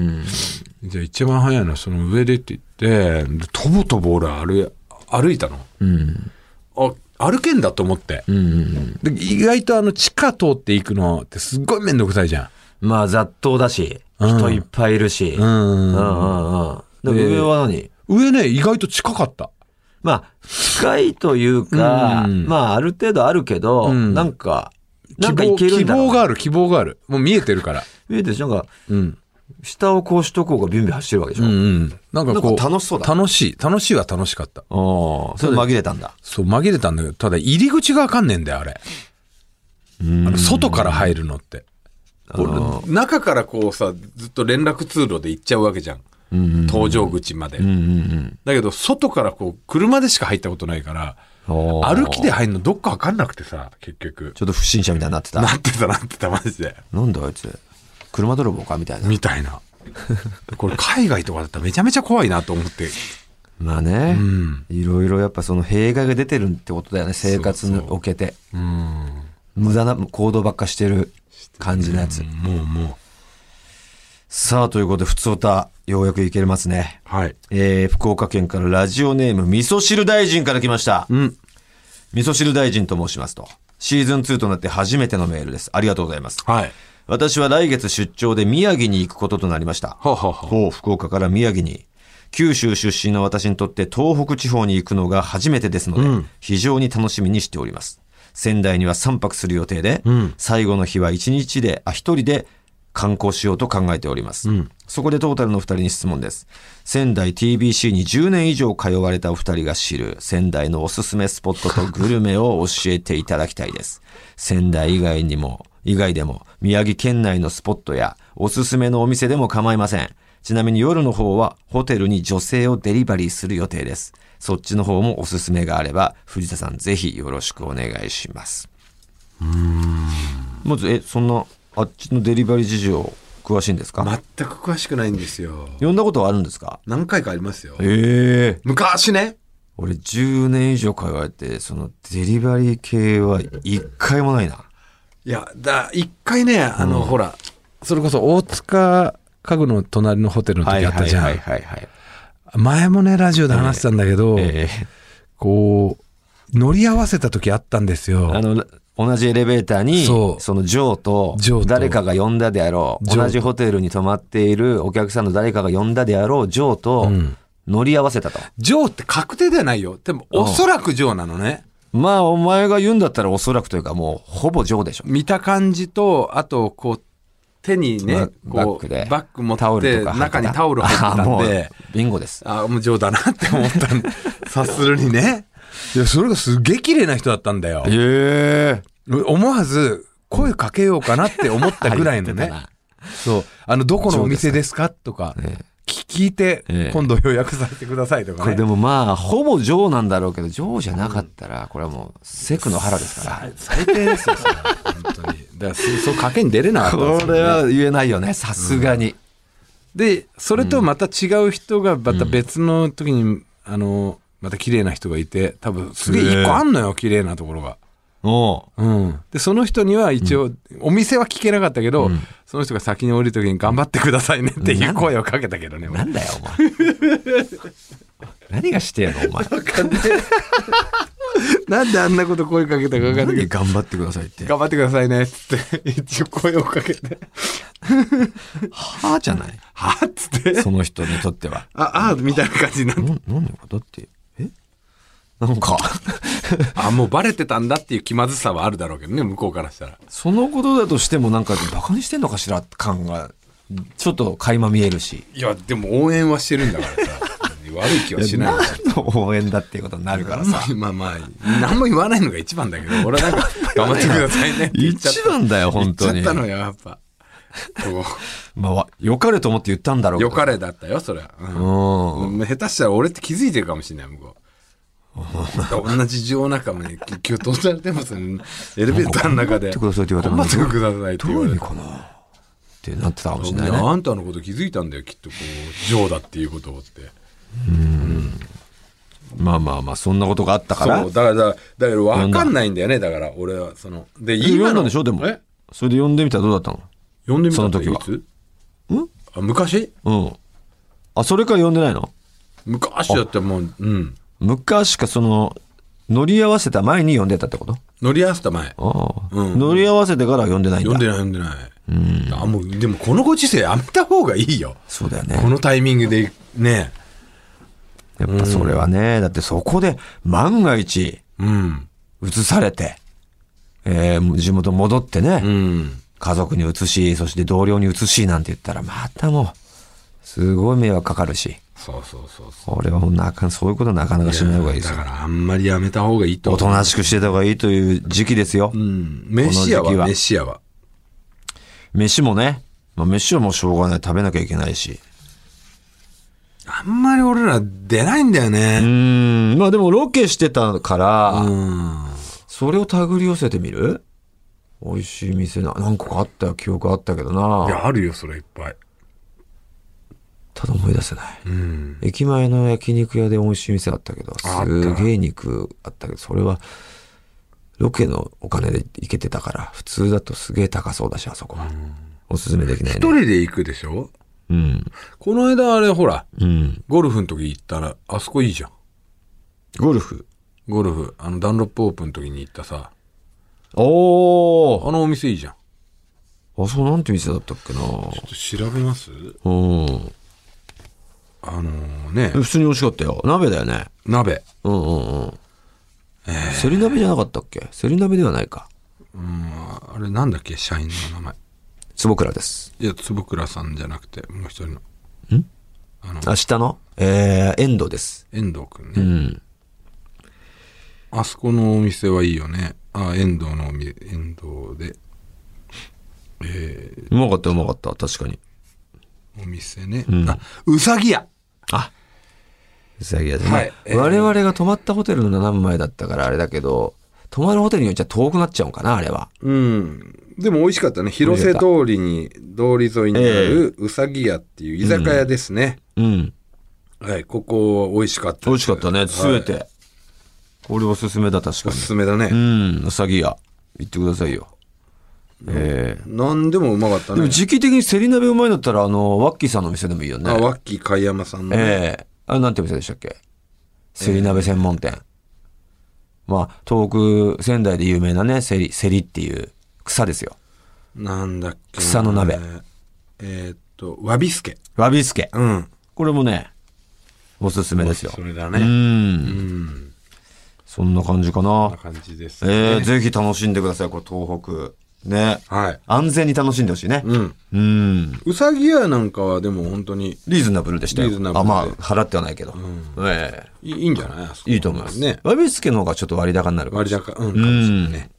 じゃあ一番早いのはその上でって言って、でとぼとぼ俺歩い歩いたの。
うん。
あ、歩けんだと思って。
うんうん
で意外とあの地下通っていくのってすっごいめんどくさいじゃん。
うん。まあ雑踏だし、
うん
人いっぱいいるし。
う。
うんんうんうん。で
で
上は何？
上ね、意外と近かった。
まあ、近いというか、
うん
まあ、ある程度あるけど、
うん
なんか、な
希
んかいけるんだろう
望がある、希望がある。もう見えてるから。
見えてるでしょなんか、
うん。
下をこうしとこうがビュンビュン走ってるわけでしょ、
うんうん。なんかこう。
楽しそうだ
楽しい。楽しいは楽しかった。
ああ、それ紛れたんだ。
そう、紛れたんだけど、ただ入り口がわかんねえんだよ、あれ。あの外から入るのって。中からこうさ、ずっと連絡通路で行っちゃうわけじゃん。搭乗口まで。
うんうん
だけど、外からこう、車でしか入ったことないから、
うん。
歩きで
ち
入るのどっかわかんなくてさ、結局。
ょっと不審者みたいになってた。
なってたなってた、マジで。
なんだあいつ。車泥棒かみたいな。
みたいな。これ海外とかだったらめちゃめちゃ怖いなと思って。
まあね、
うん。
いろいろやっぱその弊害が出てるってことだよね。生活におけて。
うん。
無駄な行動ばっかしてる感じのやつ。
もうも
さあ、ということで、ふつおた、ようやくいけますね。
う。はい。
えー、福岡県からラジオネーム、味噌汁大臣から来ました。
うん。
味噌汁大臣と申しますと。シーズン2となって初めてのメールです。ありがとうございます。
はい。
私は来月出張で宮城に行くこととなりました。
はあはあはあ
ほう、福岡から宮城に。九州出身の私にとって東北地方に行くのが初めてですので、
うん
非常に楽しみにしております。仙台には3泊する予定で、
うん
最後の日は1日で、あ、1人で観光しようと考えております。
うん
そこでトータルの2人に質問です。仙台 TBC に10年以上通われたお二人が知る仙台のおすすめスポットとグルメを教えていただきたいです。仙台以外にも、以外でも宮城県内のスポットやおすすめのお店でも構いません。ちなみに夜の方はホテルに女性をデリバリーする予定です。そっちの方もおすすめがあれば、藤田さんぜひよろしくお願いします。まず、え、そんな、あっちのデリバリー事情詳しいんですか、
全く詳しくないんですよ。
呼んだことはあるんですか？
何回かありますよ。
ええ
昔ね。
俺10年以上通われて、そのデリバリー系は一回もないな。
いや、だ、一回ね、あの、ほら、それこそ大塚家具の隣のホテルの時あったじゃん。
はいはいはい。
前もね、ラジオで話してたんだけど、
え
こう、乗り合わせた時あったんですよ。
えあの、同じエレベーターに、
そ
のジョーと誰かが呼んだであろう、同じホテルに泊まっているお客さんの誰かが呼んだであろうジョーと
ん
乗り合わせたと。
ジョーって確定ではないよ。でも、おそらくジョーなのね。
まあ、お前が言うんだったらおそらくというかもう、ほぼジョーでしょ。
見た感じと、あと、こう、手にね、こう、
ババッグで。
バッグ持って、
タオルとか入ってた
中にタオル入ってたんで、
ビンゴです。
あもうジョーだなって思ったん [LAUGHS] 察するにね。いや、それがすげえ綺麗な人だったんだよ。
ええ
思わず、声かけようかなって思ったぐらいのね。[LAUGHS] そう。あの、どこのお店ですか？とか、聞いて
ええ、
今度予約させてくださいとかね。
これでもまあ、ほぼジョーなんだろうけど、ジョーじゃなかったら、これはもう、セクの腹ですから。
最低ですよ、それ本当に。だから、そそう、賭けに出れなかったんですよね
これは言えないよね、さすがに。
で、それとまた違う人が、また別の時に、あの、また綺麗な人がいて、多分すげえ一個あんのよ、綺麗なところが。
おう
うん。で、その人には一応、お店は聞けなかったけど、その人が先に降りる時に頑張ってくださいねっていう声をかけたけどね。俺
なんだよ、お前。何がしてやの、お前。[LAUGHS]
なんであんなこと声かけたか分かんないけど、
何頑張ってくださいって。
頑張ってくださいねっつって、一応声をかけて、
はあじゃない。
はっつって、
その人にとっては。
あ、あ、みたいな感じになって、
な、なんのだって、え？なんか、
あ、もうバレてたんだっていう気まずさはあるだろうけどね、向こうからしたら。
そのことだとしてもなんか、バカにしてんのかしら感が、ちょっと垣間見えるし。
いや、でも応援はしてるんだからさ、悪い気はしないよ。
何の応援だっていうことになるからさ。
まあまあ、何も言わないのが一番だけど、俺はなんか、頑張ってくださいね。
一番だよ、本当に
言っちゃった。のよ、やっぱ。こ
まあわ、良かれと思って言ったんだろう
よかれだったよ、それは。うん
うん。
下手したら俺って気づいてるかもしれない、向こう。同じ情仲間に今日通されてますね。エレベーターの中で。
頑張ってくださいって言われたの
頑張ってくださいって
どうかなってなってたかもしれないね。
あんたのこと気づいたんだよ、きっとこう、ジョーだっていうことをって。
まあまあまあ、そんなことがあったから。
そう、だから、だから、分かんないんだよね、だから、俺は、その、で、
え読んだんでしょでも
え？
それで読んでみたらどうだったの？
読んでみた
その時はい
つあ昔
うん。あ、それから読んでないの？
昔だったらもう、うん。
昔かその、乗り合わせた前に読んでたってこと？
乗り合わせた前。
ああ、
うん
乗り合わせてからは読んでないんだ。
読んでない、読んでない。あ、もう、でもこのご時世やめた方がいいよ。
そうだよね。
このタイミングで、ね。
やっぱそれはね、だってそこで万が一
うん。
移されて、えー地元戻ってね、
うん。
家族に移し、そして同僚に移しなんて言ったら、またもう、すごい迷惑かかるし、
そうそうそうそう。
これはもうなかそういうことはなかなかしない方がいいですよ。
だからあんまりやめた方がいいと。
おとなしくしてた方がいいという時期ですよ。
うん。飯屋は、
は
飯屋は。
飯もね、まあ、飯はもうしょうがない。食べなきゃいけないし。
あんまり俺ら出ないんだよね。
ん、まあでもロケしてたから、
うん。
それを手繰り寄せてみる？美味しい店な、何個かあったよ、記憶あったけど
い
な。
や、あるよ、それいっぱい。
ただ思い出せない。
うん。
駅前の焼肉屋で美味しい店あったけど、すげえ肉あったけど、それは、ロケのお金で行けてたから、普通だとすげえ高そうだし、あそこは。おすすめできない
一
ね。
人で行くでしょ？
うん。
この間あれ、ほら、
うん。
ゴルフの時行ったら、あそこいいじゃん。
ゴルフ？
ゴルフ、あの、ダンロップオープンの時に行ったさ、
おー
あのお店いいじゃん。
あ、そうなんて店だったっけな
ちょっと調べます？
うん。
あのね、
普通に美味しかったよ。鍋だよね。
鍋。
うんうんうん。セリ鍋じゃなかったっけ？セリ鍋ではないか。
うん、あれなんだっけ、社員の名前。
坪倉です。
いや、坪倉さんじゃなくて、もう一人の。
ん？
あの、
明日の？えー、遠藤です。
遠藤くんね。
うん。
あそこのお店はいいよね。あ、遠藤のお店、遠藤で、え
うまかったうまかった。確かに。
ー、お店ね。
ん
あ、うさぎ屋。
あうさぎ屋で、
はい
まあ
えー
我々が泊まったホテルの斜め前だったからあれだけど、泊まるホテルによっちゃ遠くなっちゃうんかな、あれは。
うん。でも美味しかったね。広瀬通りに、通り沿いにあるうさぎ屋っていう居酒屋ですね。
うん。
はい、ここ美味しかったです。
美味しかったね、すべて。
はい
これおすすめだ、確か
お
に。
すすめだね。
うん、うさぎ屋。行ってくださいよ。ええ
なんでもうまかったね
でも。時期的にセリ鍋うまいんだったら、あの、ワッキーさんの店でもいいよね。
あ、ワッキー貝山さんのね。
ええあれなんて店でしたっけ？セリ鍋専門店。まあ、東北、仙台で有名なね、セリ、セリっていう草ですよ。
なんだっけな。
草の鍋
えーっと、わびすけ。
わびすけ。
うん。
これもね、おすすめですよ。う
それだね。
ん。そんな感じか
こんな
な。
感じです
えー、
ね。
ぜひ楽しんでください、これ東北。ね。
はい。
安全に楽しんでほしいね。
うん。
うん。
うさぎ屋なんかはでも本当に
リーズナブルでしたよ。
リーズナブル
あ、
で
まあ、払ってはないけど。え
いいいいんじゃない
いいと思います。
ね。
わびすけの方がちょっと割高になる
割高、うん、かもしれないね。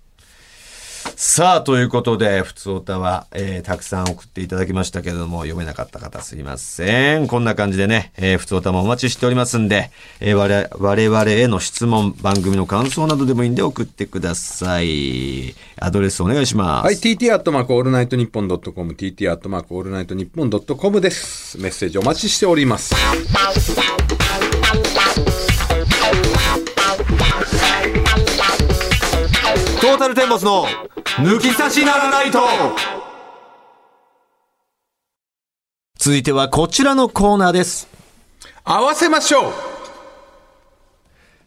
さあ、ということで、ふつおたは、えーたくさん送っていただきましたけれども、読めなかった方すいません。こんな感じでね、えー、ふつおたもお待ちしておりますんで、えー我々我々への質問、番組の感想などでもいいんで送ってください。アドレスお願いします。
はい、tt アットマークオールナイトニッポンドットコム、tt アットマークオールナイトニッポンドットコムです。メッセージお待ちしております。
トータルテンボスの抜き差しならないと続いてはこちらのコーナーです。
合わせましょう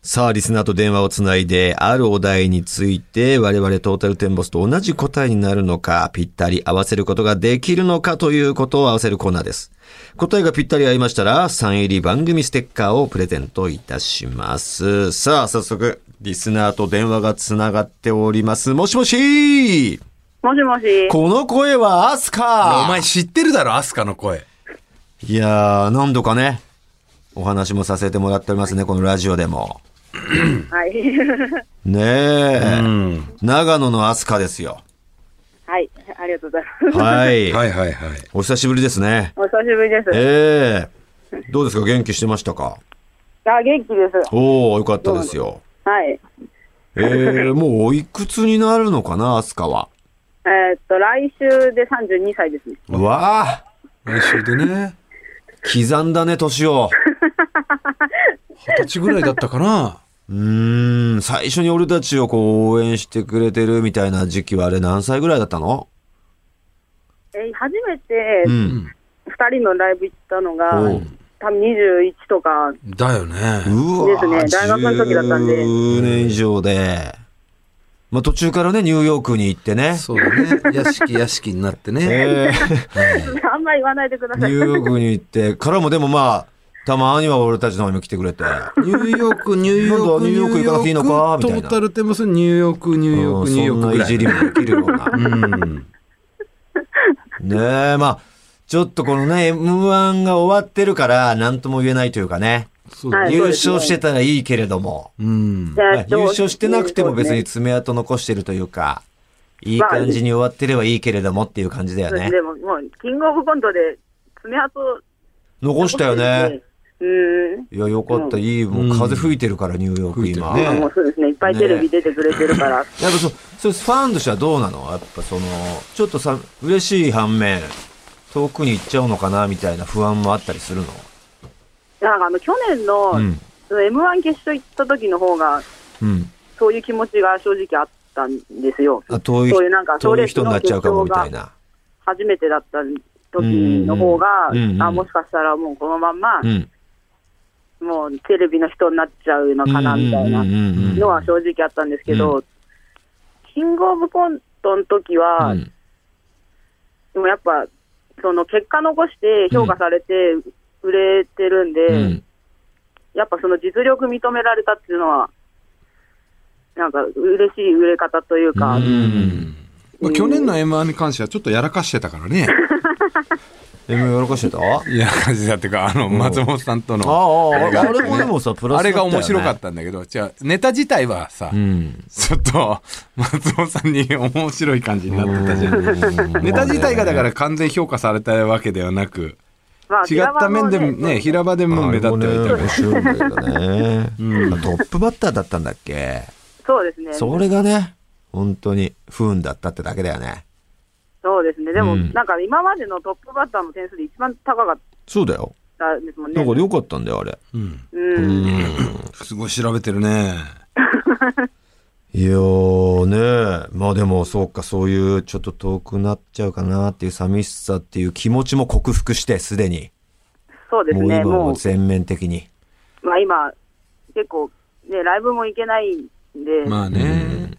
さあ、リスナーと電話をつないで、あるお題について、我々トータルテンボスと同じ答えになるのか、ぴったり合わせることができるのかということを合わせるコーナーです。答えがぴったり合いましたら、サイン入り番組ステッカーをプレゼントいたします。さあ、早速、リスナーと電話がつながっております。もしもし
もしもし。
この声はアスカ
お前知ってるだろ、アスカの声。
いやー、何度かね、お話もさせてもらっておりますね、このラジオでも。
はい。[LAUGHS]
ねえ、
ん。
長野のアスカですよ。
はい。ありがとうございます。
はい。[LAUGHS]
はいはいはい。
お久しぶりですね。
お久しぶりです。
ええどうですか？元気してましたか？
あ、元気です。
おおよかったですよ。
はい。
ええ [LAUGHS] もうおいくつになるのかな、アスカは？
えーっと、来週で32歳ですね。
うわあ
来週でね、
刻んだね、年を。
二十歳ぐらいだったかな。[LAUGHS]
うーん、最初に俺たちをこう応援してくれてるみたいな時期はあれ何歳ぐらいだったの？
えー初めて
う
2
ん。
人のライブ行ったのが、
おう
多分21とか、
だよね。
うわ
ですね大学の時だったんで
10年以上で。まあ途中からね、ニューヨークに行ってね。
そうだね。屋敷屋敷になってね。
ええ [LAUGHS]
あんまり言わないでください。
ニューヨークに行って、からもでもまあ、たまには俺たちの方にも来てくれて。
ニューヨーク、ニューヨーク、
ニューヨーク行かなくていいのかみたいな
トータルテンボス、ニューヨーク、ニューヨーク、
うん
ニューヨーク。
そんないじりもできるような。
うん。[LAUGHS]
ねえ、まあ、ちょっとこのね、M1 が終わってるから、なんとも言えないというかね。
そうだね。
はい
優勝してたらいいけれども、
うん。
優勝してなくても別に爪痕残してるというか、いい感じに終わってればいいけれどもっていう感じだよね。
でも、もう、キングオブコントで爪痕
残したよね。。
うん。
いや、よかった。いい。もう風吹いてるから、ニューヨーク今。
もうそうですね。いっぱいテレビ出てくれてるから。[LAUGHS]
やっぱそ、それファンとしてはどうなの？やっぱその、ちょっとさ、嬉しい反面、遠くに行っちゃうのかなみたいな不安もあったりするの？
なんかあの、去年の、
うん。
その M1 決勝行った時の方が、
うん。
そういう気持ちが正直あったんですよ。
あ遠い
そういうなんか、
遠い人になっちゃうかもみたいな。
初めてだった時の方が、
うんうんうん
あ、もしかしたらもうこのまんま、
うん。
もうテレビの人になっちゃうのかな、みたいなのは正直あったんですけど、
う
キングオブコントの時は、
うん
でもやっぱ、その結果残して評価されて売れてるんで、
うん
やっぱその実力認められたっていうのは、なんか嬉しい売れ方というか、
うん。
まあ去年の M1 に関してはちょっとやらかしてたからね。[LAUGHS]
え、もうやらかしてたあ
やらかしてたっていうか、あの、松本さんと
あ、
の。
あれあれもでもさ、プラス
あれが面白か
っ
ったんだけど、じゃあ、ネタ自体はさ。
うん。
ちょっと、松本さんに面白い感じになってたじゃん。ネタ自体がだから完全評価されたわけではなく、
まあ
違った面でもね、平場でも目立ってはいた
面白いんだけどね。
うん
トップバッターだったんだっけ？
そうですね。
それがね、本当に不運だったってだけだよね。
そうですね。でも、
うん
なんか今までのトップバッターの点数で一番高かっ
そうだよ。
たんですもんね。
だから良かったんだよ、あれ。
うん。
うん。
すごい調べてるね。[LAUGHS]
いやーねまあでもそうか、そういうちょっと遠くなっちゃうかなっていう寂しさっていう気持ちも克服して、すでに。
そうですね。
もう今
も
全面的に。
まあ今、結構、ね、ライブも行けないで、
まあね。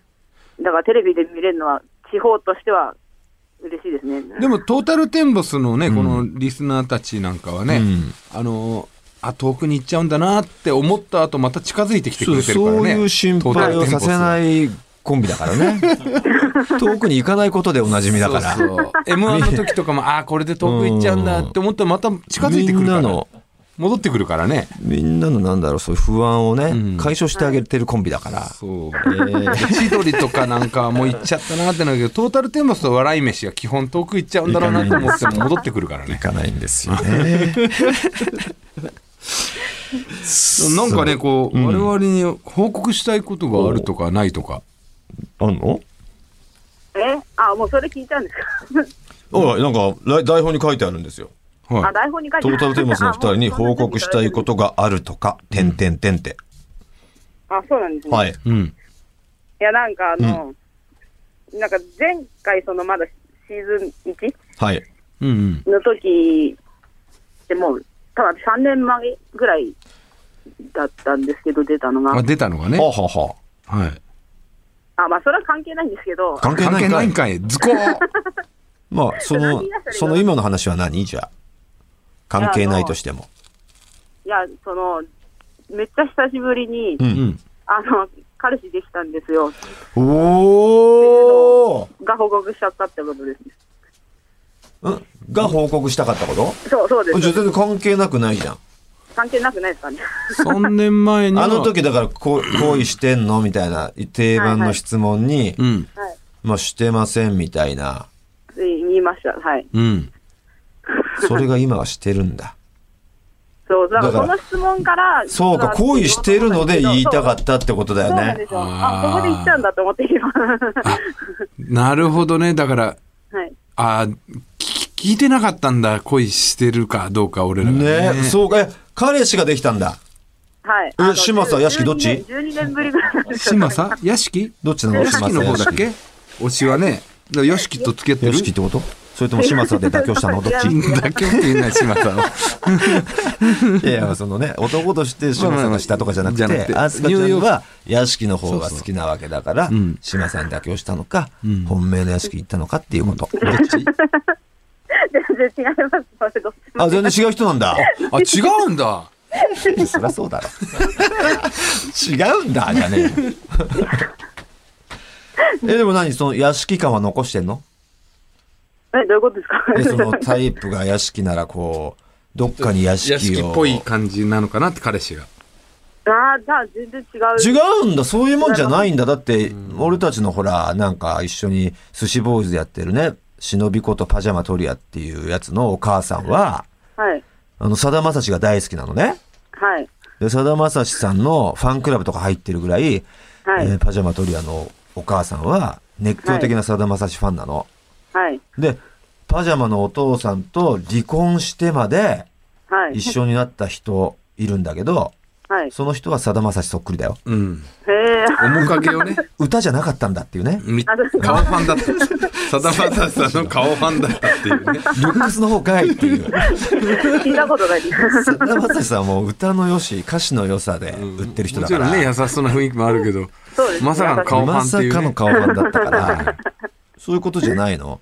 だからテレビで見れるのは、地方としては嬉しいですね。
でも、トータルテンボスのね、このリスナーたちなんかはね、
うん
あの、あ、遠くに行っちゃうんだなって思った後、また近づいてきてくれてるからね。
そういう心配をさせないコンビだからね。[LAUGHS] 遠くに行かないことでおなじみだから。
そうそう M1 の時とかも、ああ、これで遠く行っちゃうんだって思ったら、また近づいてくるから
みんなの。
戻ってくるからね。
みんなのなんだろう、そういう不安をね、
うん
解消してあげてるコンビだから。
そう。[LAUGHS] 千鳥とかなんかはもう行っちゃったなってなるけど、トータルテンボスと笑い飯は基本遠く行っちゃうんだろうなと思っても戻ってくるからね。
行かないんですよね。[LAUGHS]
なんかね、こう、
うん
我々に報告したいことがあるとかないとか。
あんの？
え？あ、もうそれ聞いちゃうんですか？[LAUGHS]
おい、なんか、来台本に書いてあるんですよ。
あ、
はい。
台本に書いて
トータルテンボスの二人に報告したいことがあるとか、てんてんてんって。
あ、そうなんですね。。
はいい。
うん。
いや、なんかあの、なんか前回、そのまだシーズン 1?
はい。
うんうん。
の時でもう、多分3年前ぐらいだったんですけど、出たのが。
あ、出たのがね。
はあ、はあは
はい。
あ、まあ、それは関係ないんですけど
あ、、関係ないんかい
んかい。ズコー [LAUGHS]
まあ、その、その今の話は何？じゃあ。関係ないとしても。
いや、その、めっちゃ久しぶりに、
う。
うんん。
あの、彼氏できたんですよ。
おー
が報告しちゃったってことですね。
ん？が報告したかったこと？
そう、そうで
じゃ。全然関係なくないじゃん。
関係なくないですかね。
3年前には。[LAUGHS]
あの時だからこう恋してんの？みたいな定番の質問に、
うん。
はい。
まあしてませんみたいな。
言いました。はい。
うん。
それが今はしてるんだ。
そう、だからその質問から、
そうか、恋してるので言いたかったってことだよね。
そうなんですよ。あ、そこで言っちゃうんだと思って今。
なるほどね。だから、
はい。
あー聞聞いてなかったんだ。恋してるかどうか、俺らがね。
ねそうか、え彼氏ができたんだ。
はい。
え
あの
嶋佐屋敷どっち
?12 年 ,12 年ぶりぐらい。
島さ屋敷？
どっちなの
屋敷の方だっけ？推しはね。だから屋敷と付き合ってる？
よしきってこと？それとも嶋佐で妥協したの？どっち？[LAUGHS]
妥協って言うな、島さんは。
いやいや、そのね、男として嶋佐がしたとかじゃなく
て
て、あすかちゃんは屋敷の方が好きなわけだから嶋佐に妥協したのか
ん、
本命の屋敷行ったのかっていうこと。どっち？
全然違います。
あ、全然違う人なんだ。
あ、違うんだ。
そりゃそうだろ。違うんだ、じゃねえよ。[LAUGHS] え、でも何その屋敷感は残してんの？
え、どういうことですか？
え、そのタイプが屋敷ならこう、どっかに屋敷を。
屋敷っぽい感じなのかなって、彼氏が。
ああ、じゃあ全然違う。
違うんだ、そういうもんじゃないんだ。だって、俺たちのほら、なんか一緒に寿司ボーイズでやってるね、忍びことパジャマトリアっていうやつのお母さんは、
はい。
あの、さだまさしが大好きなのね。
はい。
で、さだまさしさんのファンクラブとか入ってるぐらい、
はい。
えーパジャマトリアのお母さんは熱狂的なさだまさしファンなの。
はい。
で、パジャマのお父さんと離婚してまで
はい。
一緒になった人いるんだけど、
はい。
その人はさだまさしそっくりだよ。
うん。
へえ。
面影をね、[LAUGHS]
歌じゃなかったんだっていうね。
顔ファンだった。さだまさしさんの顔ファンだったっていうね。
ルックスの方かいっていう。
聞いたことないです。
さだまさしさんはもう歌の良し、歌詞の良さで売ってる人だから。
もちろんね、優しそうな雰囲気もあるけど、
そうですね
まさかの顔ファン
まさ
っていう、ね。
かの顔ファンだったから、そういうことじゃないの？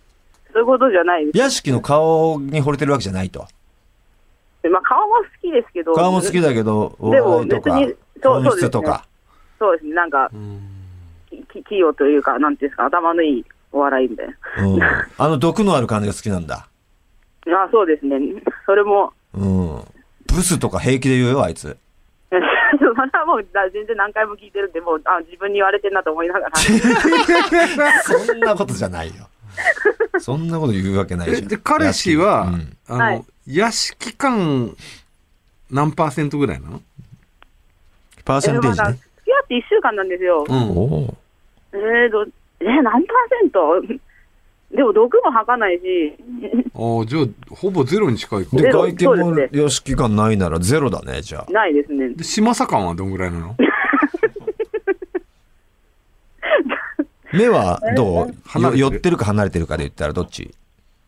そういうことじゃないです。
屋敷の顔に惚れてるわけじゃないと。
まあ、顔も好きですけど。
顔も好きだけど、お
でも別に、そう
本質とか。
そうですね。なんか、き器用というか、なんていうんですか、頭のいいお笑いみたいな。
うん。あの毒のある感じが好きなんだ。[LAUGHS]
あそうですね。それも、
うん。ブスとか平気で言うよ、あいつ。[LAUGHS]
まだもうだ全然何回も聞いてるんで、もうあ自分に言われてんなと思いながら。
そんなことじゃないよ。そんなこと言うわけないじゃん。
えで、彼氏は、
うん
あの、
はい
屋敷感何パーセントぐらいなの？
パーセンテージね
付。き合って1週間なんですよ。
うん。
えーと、えー、何パーセント？でも毒も吐かないし、
ああ、じゃあ、ほぼゼロに近いか。
で、外見も
そうです
様式感ないならゼロだね、じゃあ。
ないですね。
で、島佐感はどんぐらいなの？[LAUGHS]
目はどう？
離れてる
よ寄ってるか離れてるかで言ったらどっち？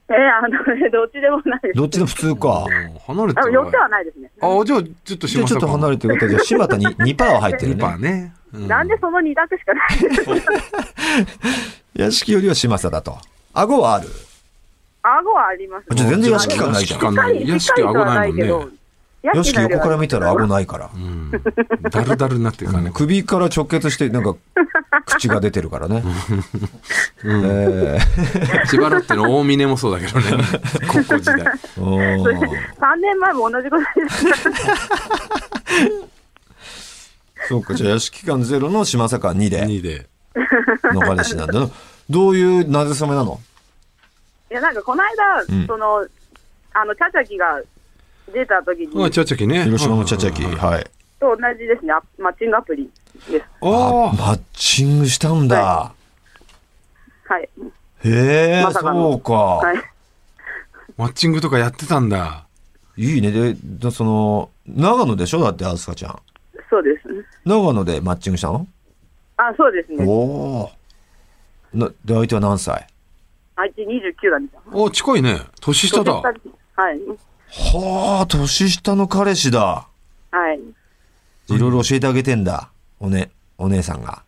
えー、あの、どっちでもないです。
どっちでも普通か。
うん離れて
あ
る
寄ってはないですね。
ああ、じゃあ、ちょっと
じゃあちょっと。離れてるこ [LAUGHS] じゃあ柴田に2%は入ってる
2パー
ね。
ね。
なんでその2択しかないです [LAUGHS]
屋敷よりは嶋佐だと。顎はある？
顎はあります、
じゃあ全然屋敷感ないじゃん
屋敷顎ないもんね。
屋敷横から見たら顎ないから。
うん。だるだるになってるからね。
首から直結して、なんか、口が出てるからね。え
千葉ロッテの大峰もそうだけどね。[LAUGHS] 高校時代。
ーおー
3年前も同じことです。[LAUGHS]
そうか、じゃあ屋敷感ゼロの島坂2で
2で。
の彼氏なんだな。どういうなぜそめなの？
いや、なんかこの間、
うん
その、あの、チャチャキが出た時に、
あ、ちゃちゃきね。
広島のチャチャキ。
うん
はい。
と同じですね、アマッチングアプリです。
あ、
あ
マッチングしたんだ。
はい。
へえ、
まさかの
そうか。
はい。
マッチングとかやってたんだ。
いいね。で、でその、長野でしょ？だって、あすかちゃん。
そうです。
長野でマッチングしたの？
あ、そうですね。
おお。な、で、相手は何歳？
あいつ29なんですよ。
お、近いね。年下だ。
はい。
はあ、年下の彼氏だ。
はい。い
いろいろ教えてあげてんだ。おね、お姉さんが。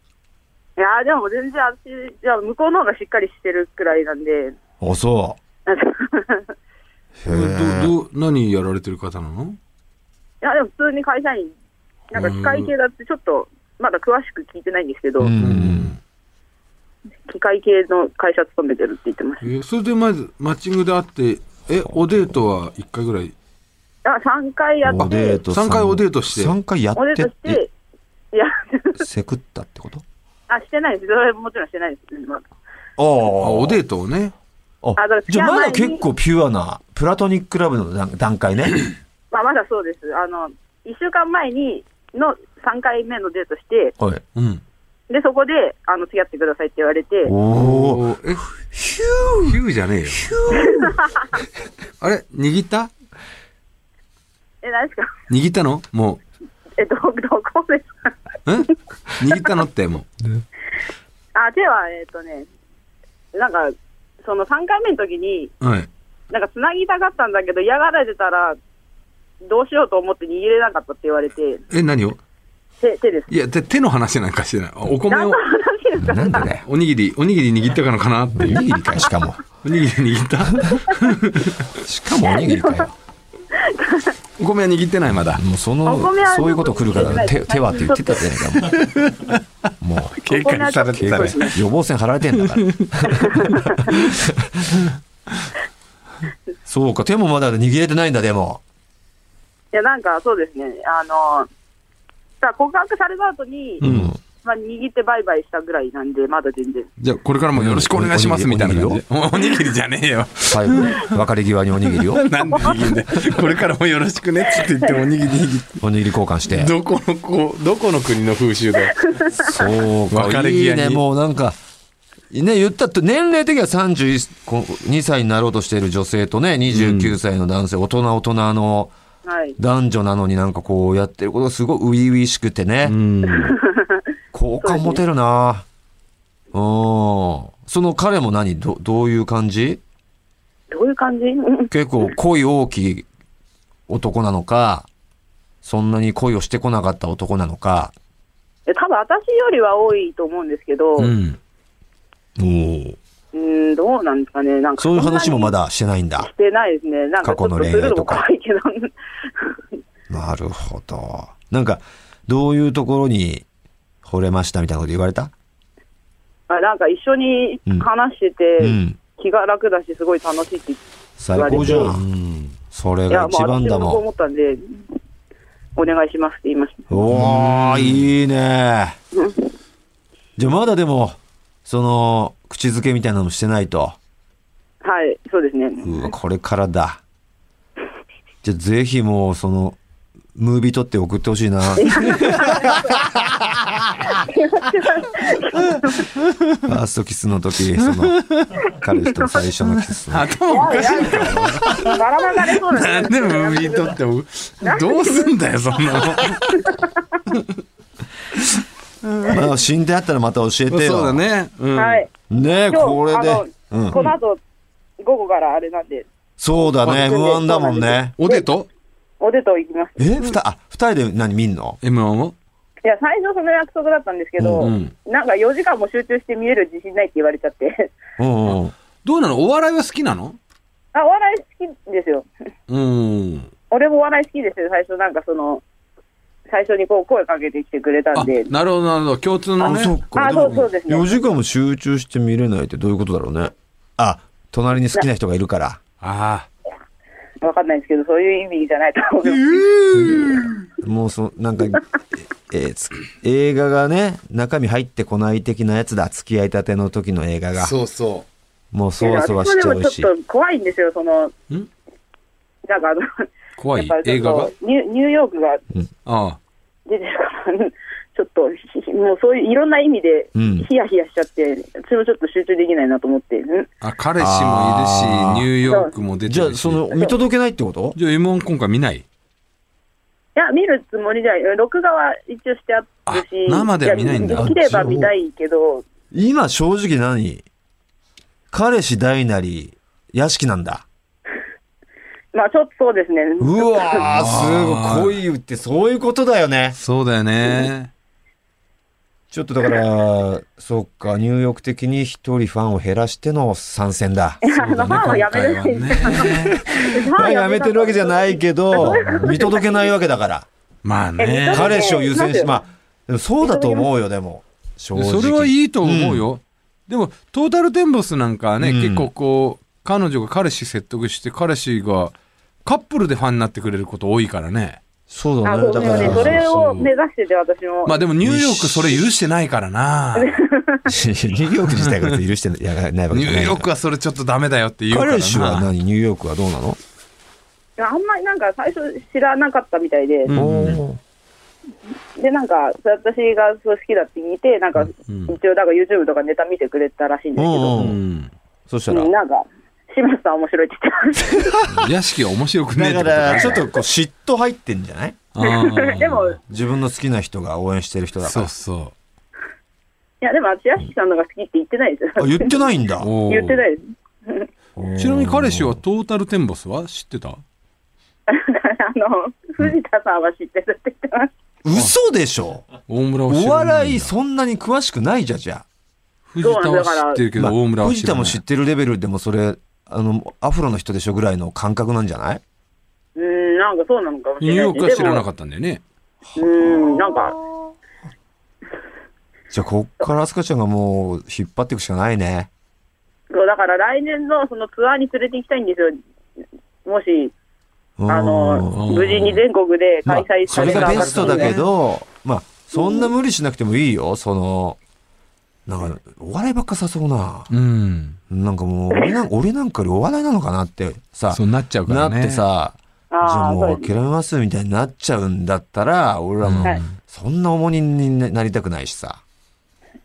やーでも全然私、じゃあ向こうの方がしっかりしてるくらいなんで、
あ、そう。[LAUGHS] へえ。
ど、ど、何やられてる方なの？
いや、でも普通に会社員、なんか機械系だってちょっと、まだ詳しく聞いてないんですけど、
うん。
機械系の会社勤めてるって言ってまし
えそれでまずマッチングで会って、え、おデートは1回ぐらい？
た。あ、3回やって、
おデート
三回おデートして
3回やっ
おデートしてて、いや、
えセクったってこと？
あ、してないです。それはもちろんしてないです。まだ
あ
あ、おデートをね。
あ
あだから
じゃあまだ結構ピュアな、プラトニックラブの段段階ね。[COUGHS]
まあ、まだそうです。あの、1週間前にの3回目のデートして、
はい。
うん。
で、そこで、あの、付き合ってくださいって言われて、
おお。
おえ、ヒュー。ヒューじゃねえよ。[LAUGHS] あれ？握った？
え、何ですか？
握ったの？も
え、ど、どこですか？
握ったのってもう。[LAUGHS]
あ、手は、えっ、とね、なんか、その3回目の時に、
はい。
なんか繋ぎたかったんだけど、嫌がられたら、どうしようと思って握れなかったって言われて、
え、何を？
手、手です。
いや、手手の話なんかしてない。お米を
なんでだよ。
おにぎり、おにぎり握ったかのかなっていう。
おにぎりかよ、しかも。
おにぎり握った？
しかもおにぎりかよ。
お米は握ってない、まだ。
もうそ
お
の
米は、
そういうこと来るから、手、手はって言ってたじゃないか。もう。も [LAUGHS]
警戒されてたね
戒。予防線張られてんだから。[LAUGHS] そうか、手もまだ握れてないんだ、でも。
いや、なんかそうですね、あの、告白された後に、
うん。
まあ、握ってバイバイしたぐらいなんで、まだ全然。
じゃあ、これからもよろしくお願いします、みたいな感じ。おにぎりじゃねえよ。
最後、別れ際におにぎりを、[LAUGHS]
なんでんこれからもよろしくねって言っておにぎり握
おにぎり交換して。
どこのこう、どこの国の風習だよ。
そうか、
別れ
いい
際に
ね、もうなんか、ね、言ったと、年齢的には32歳になろうとしている女性とね、29歳の男性、大人大人の
はい。
男女なのになんかこうやってることがすごい初々しくてね、
うん。[LAUGHS]
好感持てるなうん。その彼も何？ど、どういう感じ？
どういう感じ？うん
結構恋大きい男なのか、そんなに恋をしてこなかった男なのか。
え多分私よりは多いと思うんですけど、
う。
うんーん、どうなんですかね。なんか
そういう話もま
だ
だしてないんだ。
してないですね。なんかちょっとするのも怖いけど。
なるほど。なんか、どういうところに惚れましたみたいなこと言われた？
あなんか一緒に話してて、
うん。
気が楽だし、すごい楽しいって
最高じゃ。
うんん。
それ
いや、
が一番だ
私もそう
もん。
思ったんで、お願いしますって言いました。
おー、いいね。じゃあまだでも、その、口づけみたいなのもしてないと。
はい、そうですね。
うわ、これからだ。じゃあぜひもう、その、ムービー撮って送ってほしいな。ファーストキスの時、その、彼氏と最初のキス [LAUGHS] の。
頭おかしい
バラ流れそうな
なんでムービー撮っても、どうすんだよ、そんなの。
まあ、死んであったらまた教えてよ。
そうだ。ね。うん。
はい。
ねこれで
あ。
うん。
この後、午後からあれなんで、
そうだね、M1 だもんね。
おデート
おデート行きます。
えふた、あ、二人で何見んの
?M1 を？
いや、最初その約束だったんですけど、
うん
なんか4時間も集中して見れる自信ないって言われちゃって。
うんうん。
どうなの？お笑いは好きなの？
あ、お笑い好きですよ。
うん。
俺もお笑い好きですよ。最初なんかその、最初にこう声かけてきてくれた
あ
んで。、
なるほど、なるほど。共通の
あ、
ね。
そっか。
あ
でも
そうそうですね
4時間も集中して見れないってどういうことだろうね。あ、隣に好きな人がいるから。
あ
わかんないですけど、そういう意味じゃないと思う。
もうそ、なんか、ええーつ映画がね、中身入ってこない的なやつだ。付き合いたての時の映画
あ。
が。
そうそ
もうそわそわしちゃうし
ち。ょっと怖いんですよ、その、
ん？
なんかあの、
う。怖い？映画が？
ニュニューヨークが
ああ。
出てるから、ちょっともうそういういろんな意味で
うん、
ヒヤヒヤしちゃって、私もちょっと集中できないなと思って、うん
あ、彼氏もいるしニューヨークも出て
じゃあ、
るし。
その、見届けないってこと？
じゃあ M1 今回見ない？
いや、見るつもりじゃない。録画は一応してあるし。
あ生では見ないんだ
やできれば見たいけど、
今正直何？彼氏大なり、屋敷なんだ。[LAUGHS]
まあちょっとそうですね。
うわー、すごい。恋ってそういうことだよね。
そうだよね。
ちょっとだから、[LAUGHS] そっか、ニューヨーク的に一人ファンを減らしての参戦だ。
ファンはやめる。
ファンやめてるわけじゃないけど、見届けないわけだから。
まあね。
彼氏を優先し、
見届けま
あ、そうだと思うよ、でも。正直。
それはいいと思うよ。でも、トータルテンボスなんかはね、
うん
結構こう、彼女が彼氏説得して、彼氏がカップルでファンになってくれること多いからね。
そうだね。
あそう
だから。
それを目指してて、私も。
まあでもニューヨークそれ許してないからな。[LAUGHS]
ニューヨーク自体が許してないわけない
ニューヨークはそれちょっとダメだよって言うからな。
彼氏は何？ニューヨークはどうなの、
あんまりなんか最初知らなかったみたいで、
うん
で、なんか、私がそう好きだって聞いて、なんか、
ん
一応、なんか YouTube とかネタ見てくれたらしいんですけど、
うん
うん。
そしたら
うん、なんか、島津さん面白いって言ってまし
屋敷は面白くねえって
だ
こと
から、ちょっとこう嫉妬入ってんじゃない？
あー
た。でも、
自分の好きな人が応援してる人だから。
そうそ
いや、でも私、屋敷さんのが好きって言ってないですよ。
あ、言ってないんだ
う。。おー
言ってないです。
ちなみに彼氏はトータルテンボスは知ってた？[LAUGHS]
あの、藤田さんは知ってるって言ってます。
嘘でしょ？
大村は知らないん
お
だ
笑いそんなに詳しくないじゃん、じゃ
藤田は知ってるけ
あ。
ど、
まあ
大村は知らない。
藤田も知ってるレベルでもそれ、あの、アフロの人でしょぐらいの感覚なんじゃない？
うん、なんかそうなのかもし
ニュー
れない
ヨークは知らな
っ
かったんだよね。
た。うん、なんか、
じゃあ、こっからアスカちゃんがもう引っ張っていくしかないね。
そう、だから来年のそのツアーに連れて行きたいんですよ。もし、
うん
あの、無事に全国で
まあ
開催
それが
された
ベストだけど、まあ、そんな無理しなくてもいいよ、その、なんか、お笑いばっか誘うな。
うん。
なんかもう、俺なん俺なんかよりお笑いなのかなってさ、
そうなっちゃうからね。
なってさ、じゃあも
そう
諦めますみたいになっちゃうんだったら、俺らも
はい、
そんな重荷になりたくないしさ。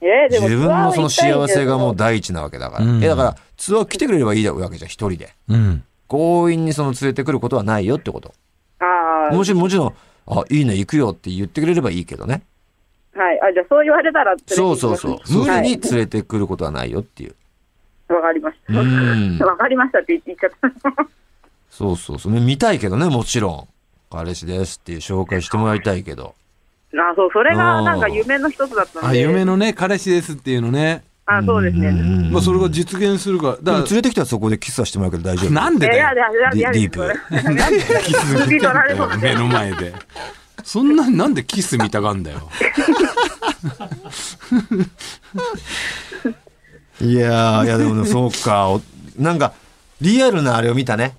え
自
も
分のその幸せがもう第一なわけだから。
うん
え、だから、ツアー来てくれればいいわけじゃん、一人で。
うん。
強引にその連れてくることはないよってこと。
ああ、
もちろん、もちろん、あ、いいね、行くよって言ってくれればいいけどね。
はい。あ、じゃあそう言われたら
そうそうそう。無
はい
理に連れてくることはないよっていう。
わかりまし
う
た。
ん。[LAUGHS]
わかりましたって言っちゃった。
そうそうそう。ね見たいけどね、もちろん。彼氏ですっていう紹介してもらいたいけど。
あそう、それがなんか夢の一つだったん
あ、
で。
夢のね、彼氏ですっていうのね。
あ、そうですね。
うん
まあ、それが実現するか。だか
でも連れてきたらそこでキスはしてもらうけど大丈夫。
ら、なんでだよ。
ディープ
なんでキス
目の前で。そんな、なんでキス見たがんだよ。
いやー、いやでもねそうか。おなんか、リアルなあれを見たね。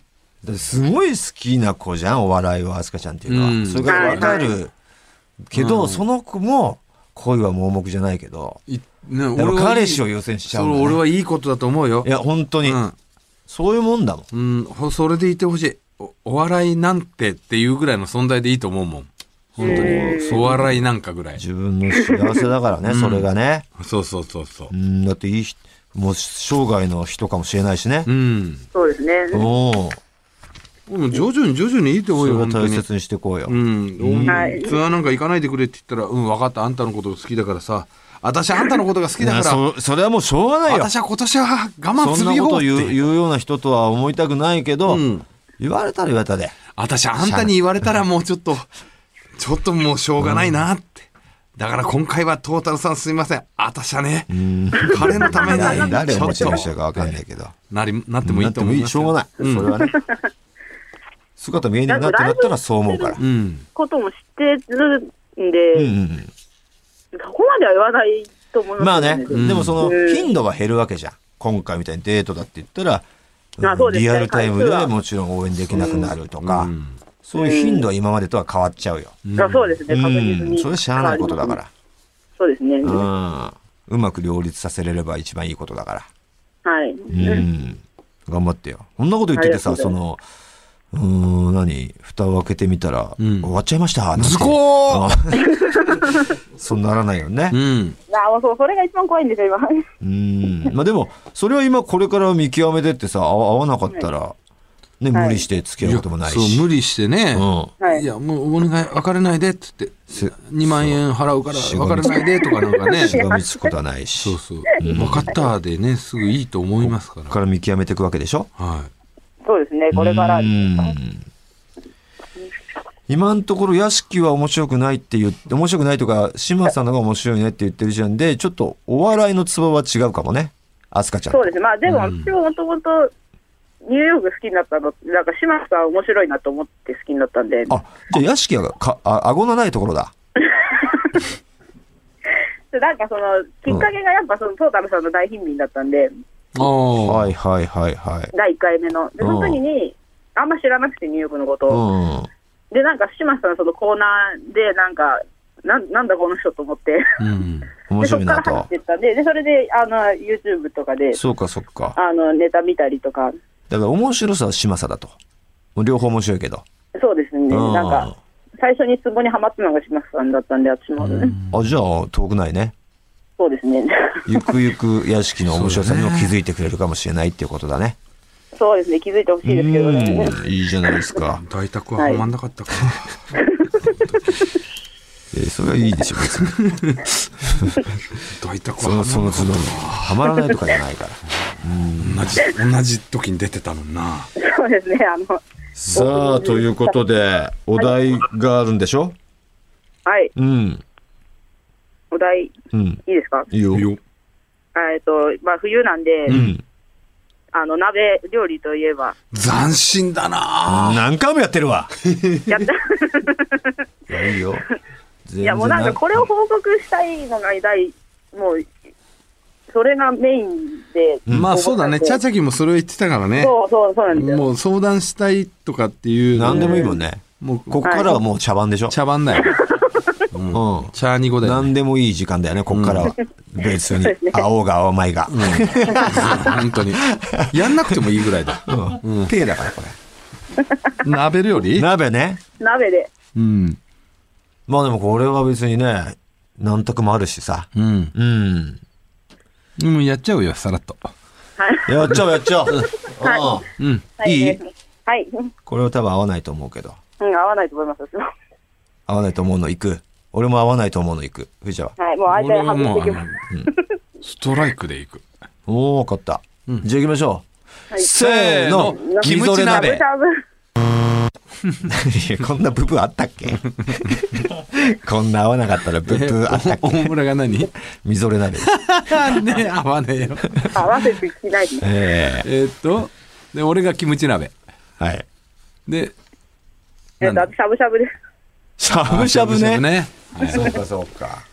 すごい好きな子じゃん、お笑いは、あすかちゃんっていうのは。
うん
それからわかるけど、
うん
その子も恋は盲目じゃないけど、
いね、俺は
彼氏を優先しちゃうね。
それ俺はいいことだと思うよ
い。や、本当に、
うん。
そういうもんだもん。
うん、ほそれでいてほしいお。お笑いなんてっていうぐらいの存在でいいと思うもん。本当に。お笑いなんかぐらい。
自分の幸せだからね、それがね。
そうそうそうそう
う。ん、だっていい人、もう生涯の人かもしれないしね
う。ん。
そうですね。
おお、
もう徐々に徐々にいいと思よ、
そうれは
本当に。
大切にしていこうよ。
うん。
はい
ツアーなんか行かないでくれって言ったら、うん、分かった。あんたのことが好きだからさ。私あんたのことが好きだから。
そそれはもうしょうがないよ。
私は今年は我慢
そんな
するよって
こと言う言うような人とは思いたくないけど、
うん
言われたら言われたで。
私あんたに言われたらもうちょっと、ちょっともうしょうがないなって。だから今回はトータルさんすいません。あたしゃね、彼のために、
誰誰を持ち主したかわかんないけど。
なり、なってもい
ないってもいい、
と思います
しょうがない。それはね。姿見えねえなってなったらそう思うから。
うん。
ことも知ってるんで、
うんうん
そこまでは言わないと思い
うん。
ます
まあね、
うん
でもその
うん
頻度が減るわけじゃん。今回みたいにデートだって言ったら、リアルタイムでもちろん応援できなくなるとか、
うん
そういう頻度は今までとは変わっちゃうよ。
あそうですね、確実
うん。
に。
それしゃあないことだから。
そうですね。
う
は
ん。うまく両立させれれば一番いいことだから。
い。
うん。頑張ってよ。こんなこと言っててさ、そうの、うーん、何？蓋を開けてみたら、
ん
終わっちゃいました？なんて
ズコー
あ [LAUGHS] そうならないよね
う。ん。
あもうそう、それが一番怖いんですよ、今。
うん。まあでも、それは今これから見極めてってさ、合わ合わなかったら、ね、
はい
無理して付き合うこともない
そう、
し。
無理してね。
うん。
はい
いや、もうお願い、別れないでって言って、
せ
2万円払うから
し
別れないでとかなんかね。
しがみつくことはないし。
そうそう。分かったでね、すぐいいと思いますか
ここから見極めていくわけでしょ？
ら。はい。
そうですね、これから。
うん今のところ屋敷は面白くないって言って面白くないとか島さんのが面白いねって言ってるじゃんでちょっとお笑いのツボは違うかもね飛鳥ちゃんと
そうですね。まあ、でも、私ももともと、ニューヨーク好きになったの、なんか、島さん面白いなと思って好きになったんで、
あじゃあ屋敷はかあ顎のないところだ。
で [LAUGHS] なんかその、きっかけがやっぱその、トータルさんの大貧民だったんで、
ああ。
はいはいはいはい。
第1回目の。で、その時に、あんま知らなくて、ニューヨークのこと。
う
を。
ん。
で、なんか、島さんのそのコーナーで、なんか、なんなんだこの人と思って、
うん。
面
でそ
白いな
こから入っ
と
てったんで、で、それで、あの、YouTube とかで、
そうかそうか。
あの、ネタ見たりとか、
だから面白さは嶋佐だと。両方面白いけど。
そうですね、
うん。
なんか、最初にツボにはまったのが島さんだったんで、私も、ね。
あじゃあ遠くないね。
そうですね。[LAUGHS]
ゆくゆく屋敷の面白さにも気づいてくれるかもしれないっていうことだね。
そうですね、気づいてほしいですけどね。
うん。いいじゃないですか。
大宅ははまんなかったか。[LAUGHS]
えーそれはいいでしょ別に。
大宅
そ
ははまんなかっ
のその都度に。はまらないとかじゃないから。
た。同じ、同じ時に出てたのにな。
そうですね、あの、
さあということでお題があるんでしょ？
はい、
うん。
お題、い
うん。
いですか？
いいよ。
よ。
えっと、まあ、冬なんで、
うん。
あの、鍋料理といえば、
斬新だな
何回もやってるわ。
やった。[LAUGHS]
いいよ
いや、もうなんかこれを報告したいのが第、もう、それがメインで。
まあそうだね。チャチャキもそれを言ってたからね。
そうそう、そうなんですよ。
もう相談したいとかっていう。
何でもいいもんね
もう、
ここからはもう茶番でしょ
茶番だよ。
うん
茶に語だよね。
何でもいい時間だよねここからは別に青が青前が
本当に。やんなくてもいいぐらいだ。
うん手だからこ
鍋料理？
れ鍋ね
鍋で。
うん。
まあでもこれは別にね何択もあるしさ。
うん。
うん。
もうやっちゃうよ、さらっと。
はい。
やっちゃおうやっちゃおう。
は
うん
うん。
はい。
い
はい。うん、
これは多分合わないと思うけど。
合わないと思います。
合わないと思うの行く？俺も合わないと思うの行く？藤田は。
はい、もう相手
俺はもう、
外してきま
あのストライクでいく。
おお分かった、じゃあ行きましょう、
はい。
せーの。
キムチ
鍋 [LAUGHS] こんなブブあったっけ？[LAUGHS] こんな合わなかったらブブあったっ
大
け
村が何？ね
みぞれ鍋
合わねえよ。
合わせてきないです。
え
えーっと、で、俺がキムチ鍋。
えはい
で、
えっと、しゃぶしゃぶです。
しゃぶしゃぶね
ね。
そうかそうか、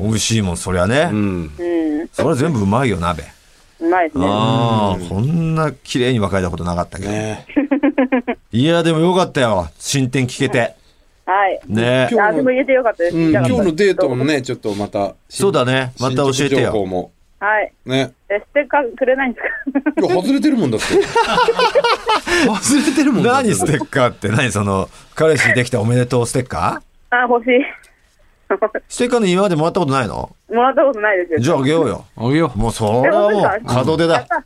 美味しいもんそりゃね、
うん。
うん。
それは全部うまいよ鍋
うまいですね。
ああこんな綺麗に分かれたことなかったけど、
ね [LAUGHS]
いやでもよかったよ進展聞けて
はい。
ね
今日
味も入れてよかったです。
うん、今日のデートもね、ちょっとまた。
そうだねまた教えてよ
も。
はい。
ね。
え、ステッカーくれないんですか？[LAUGHS]
いや、外れてるもんだって。[LAUGHS] 外れてるもんだって。
何ステッカーって？何その彼氏できたおめでとうステッカー？
あ、欲しい。
ステッカーの今までもらったことないの？
もらったことないですよ。
じゃああげようよ
あげよ
もうそれはもう門出だ
やった。や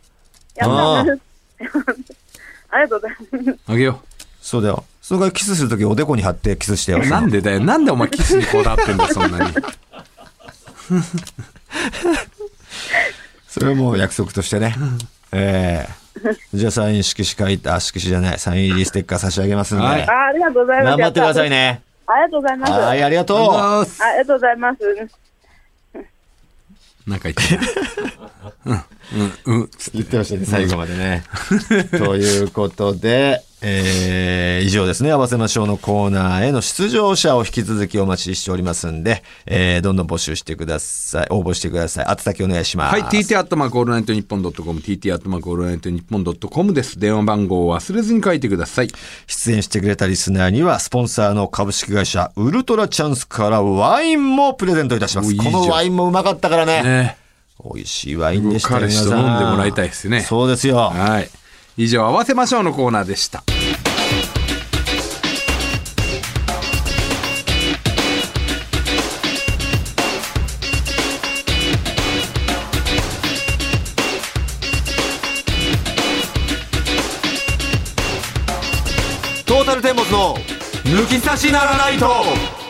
あ
った。[LAUGHS] ありがとうございます。
う。あげよ
そうだよそれからキスするときおでこに貼ってキスしてよ
う。なんでだよ。なんでお前キスにこだわってんだよ、そんなに。[LAUGHS]
それはもう約束としてねええじゃあサイン色紙書いたあ色紙じゃないサイン入りステッカー差し上げますんで、
はい
あ、ありがとうございます。
頑張ってください
ね。
ね
ありがとうございます。
はい、ありがとう。
ありがとうございます。
なんか言ってた。[LAUGHS] うん、うん、うん。
言ってましたね、最後までね。[LAUGHS] ということで、えー、以上ですね、合わせましょうのコーナーへの出場者を引き続きお待ちしておりますんで、えー、どんどん募集してください。応募してください。宛先お願いします。
はい、TT アットマークオールナイトニッポンドットコム、TT アットマークオールナイトニッポンドットコムです。電話番号を忘れずに書いてください。
出演してくれたリスナーには、スポンサーの株式会社ウルトラチャンスからワインもプレゼントいたします。
おいい
このワインもうまかったからね。
ね
美味しいワインでしたよ
彼氏と飲んでもらいたいですね。
そうですよ。
はい。以上、合わせましょうのコーナーでした。
トータルテンボスの抜き差しならないと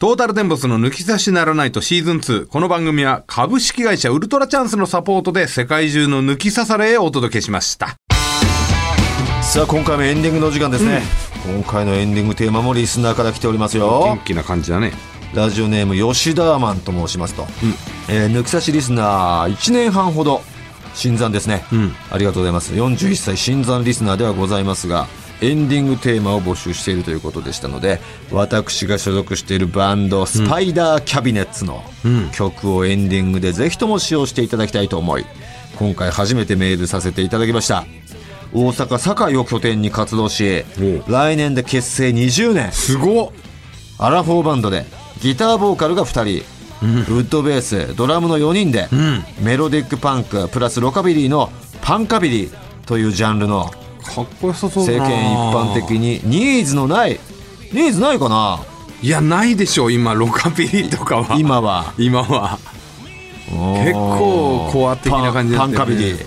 トータルテンボスの抜き差しならないとシーズン2。この番組は株式会社ウルトラチャンスのサポートで世界中の抜き差されへお届けしました。
さあ今回もエンディングの時間ですね、今回のエンディングテーマもリスナーから来ておりますよ。
元気な感じだね。
ラジオネーム吉田ーマンと申しますと、えー抜き差しリスナー1年半ほど新参ですね、
ん。
ありがとうございます。41歳新参リスナーではございますがエンディングテーマを募集しているということでしたので私が所属しているバンドスパイダーキャビネッツの曲をエンディングでぜひとも使用していただきたいと思い今回初めてメールさせていただきました。大阪堺を拠点に活動し来年で結成20年。
すごっ。
アラフォーバンドでギターボーカルが2人、ウッドベースドラムの4人で、メロディックパンクプラスロカビリーのパンカビリーというジャンルの
かっこよさそうだな。
世間一般的に。ニーズのない。ニーズないかな？い
や、ないでしょ、今、ロカビリーとかは。
今は。
今は。結構コア的な感じだったよね。
パンカビリー。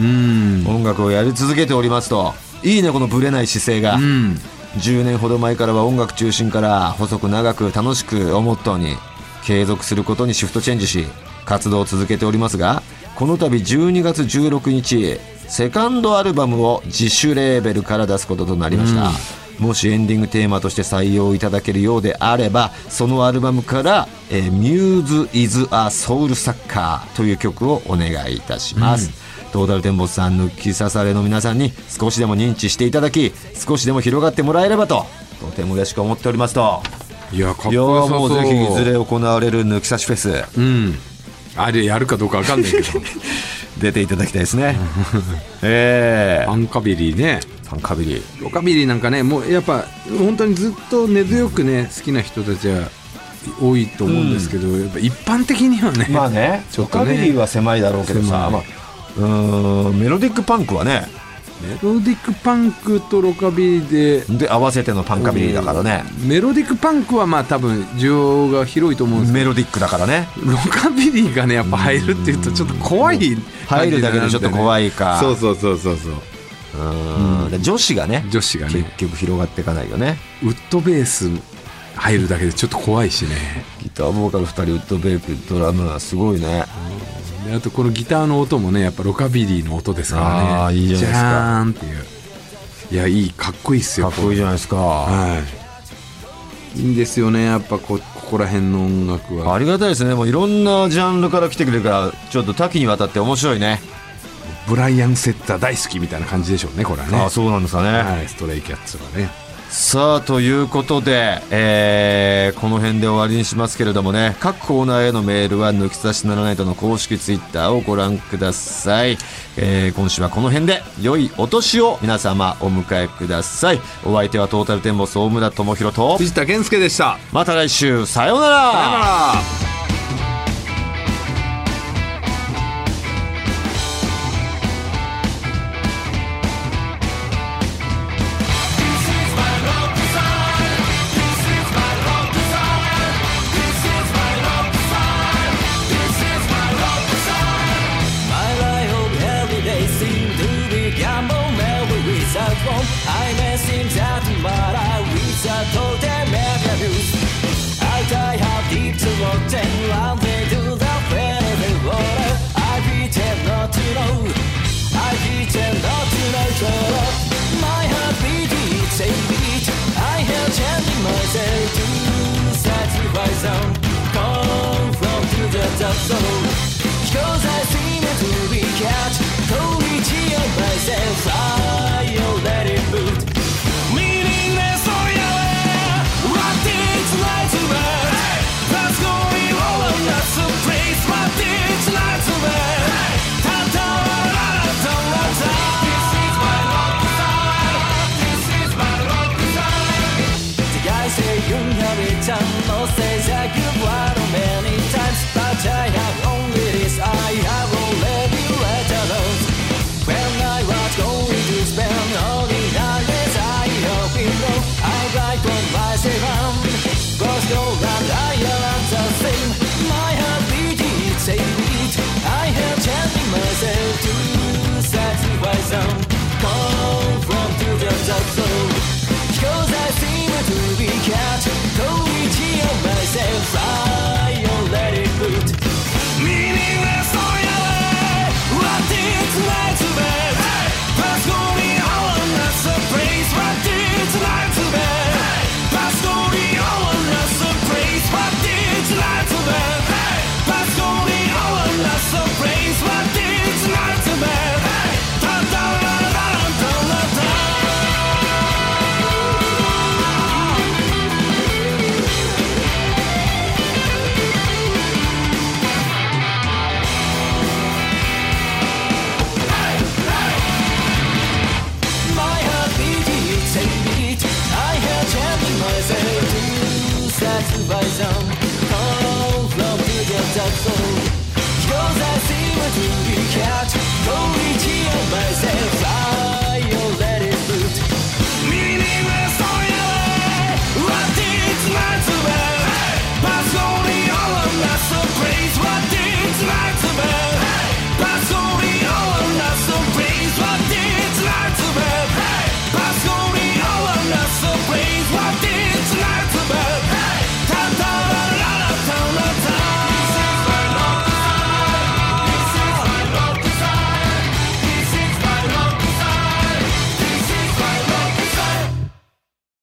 うん。
音楽をやり続けておりますと。いいねこのブレない姿勢が、
うん。
10年ほど前からは音楽中心から細く長く楽しくをモットーに継続することにシフトチェンジし活動を続けておりますがこの度12月16日セカンドアルバムを自主レーベルから出すこととなりました、もしエンディングテーマとして採用いただけるようであればそのアルバムから「えー Muse is a Soul Sucker」という曲をお願いいたします、トータルテンボスさん抜き刺されの皆さんに少しでも認知していただき少しでも広がってもらえればととても嬉しく思っておりますと
いや、かっこよさそう。
ーもうぜひいずれ行われる抜き差しフェス
うん。あれやるかどうかわかんないけど。[LAUGHS]
出ていただきたいですね [LAUGHS] ええ
パンカビリーね。
パンカビリ
ロカビリーなんかね、もうやっぱ、本当にずっと根強くね、好きな人たちは多いと思うんですけど、やっぱ一般的にはね。
まあね
ちょっとね
ロカビリーは狭いだろうけどさ、まあ、うーんメロディックパンクはね
メロディックパンクとロカビリーで、
で合わせてのパンカビリーだからね。
メロディックパンクはまあ多分需要が広いと思うんですけ
メロディックだからね。
ど、ロカビリーがね、やっぱ入るっていうとちょっと怖い、
入るだけでちょっと怖いか。
そうそうそうそうそう。
うーん。で女子がね
女子がね。
結、局広がっていかないよね。
ウッドベース入るだけでちょっと怖いしね。
ギターボーカル2人ウッドベースドラムはすごいね
であとこのギターの音もねやっぱロカビリーの音ですからね。
いいじゃないですか。
ジャーンっていう。いやいいかっこいいっすよ
かっこいいじゃないですか。
はい。いいんですよねやっぱこここら辺の音楽は。
ありがたいですね。もういろんなジャンルから来てくれるからちょっと多岐にわたって面白いね。
ブライアン・セッター大好きみたいな感じでしょうねこれはね。
あそうなんですかね、
はい、ストレイキャッツはね
さあということで、えーこの辺で終わりにしますけれどもね各コーナーへのメールは抜き差しならないとの公式ツイッターをご覧ください、えー今週はこの辺で良いお年を皆様お迎えください。お相手はトータルテンボス大村智広と
藤田健介でした。
また来週さようなら。
さよなら
also 上，喉咙直接遭受。You are the same to be cat, don't your myself.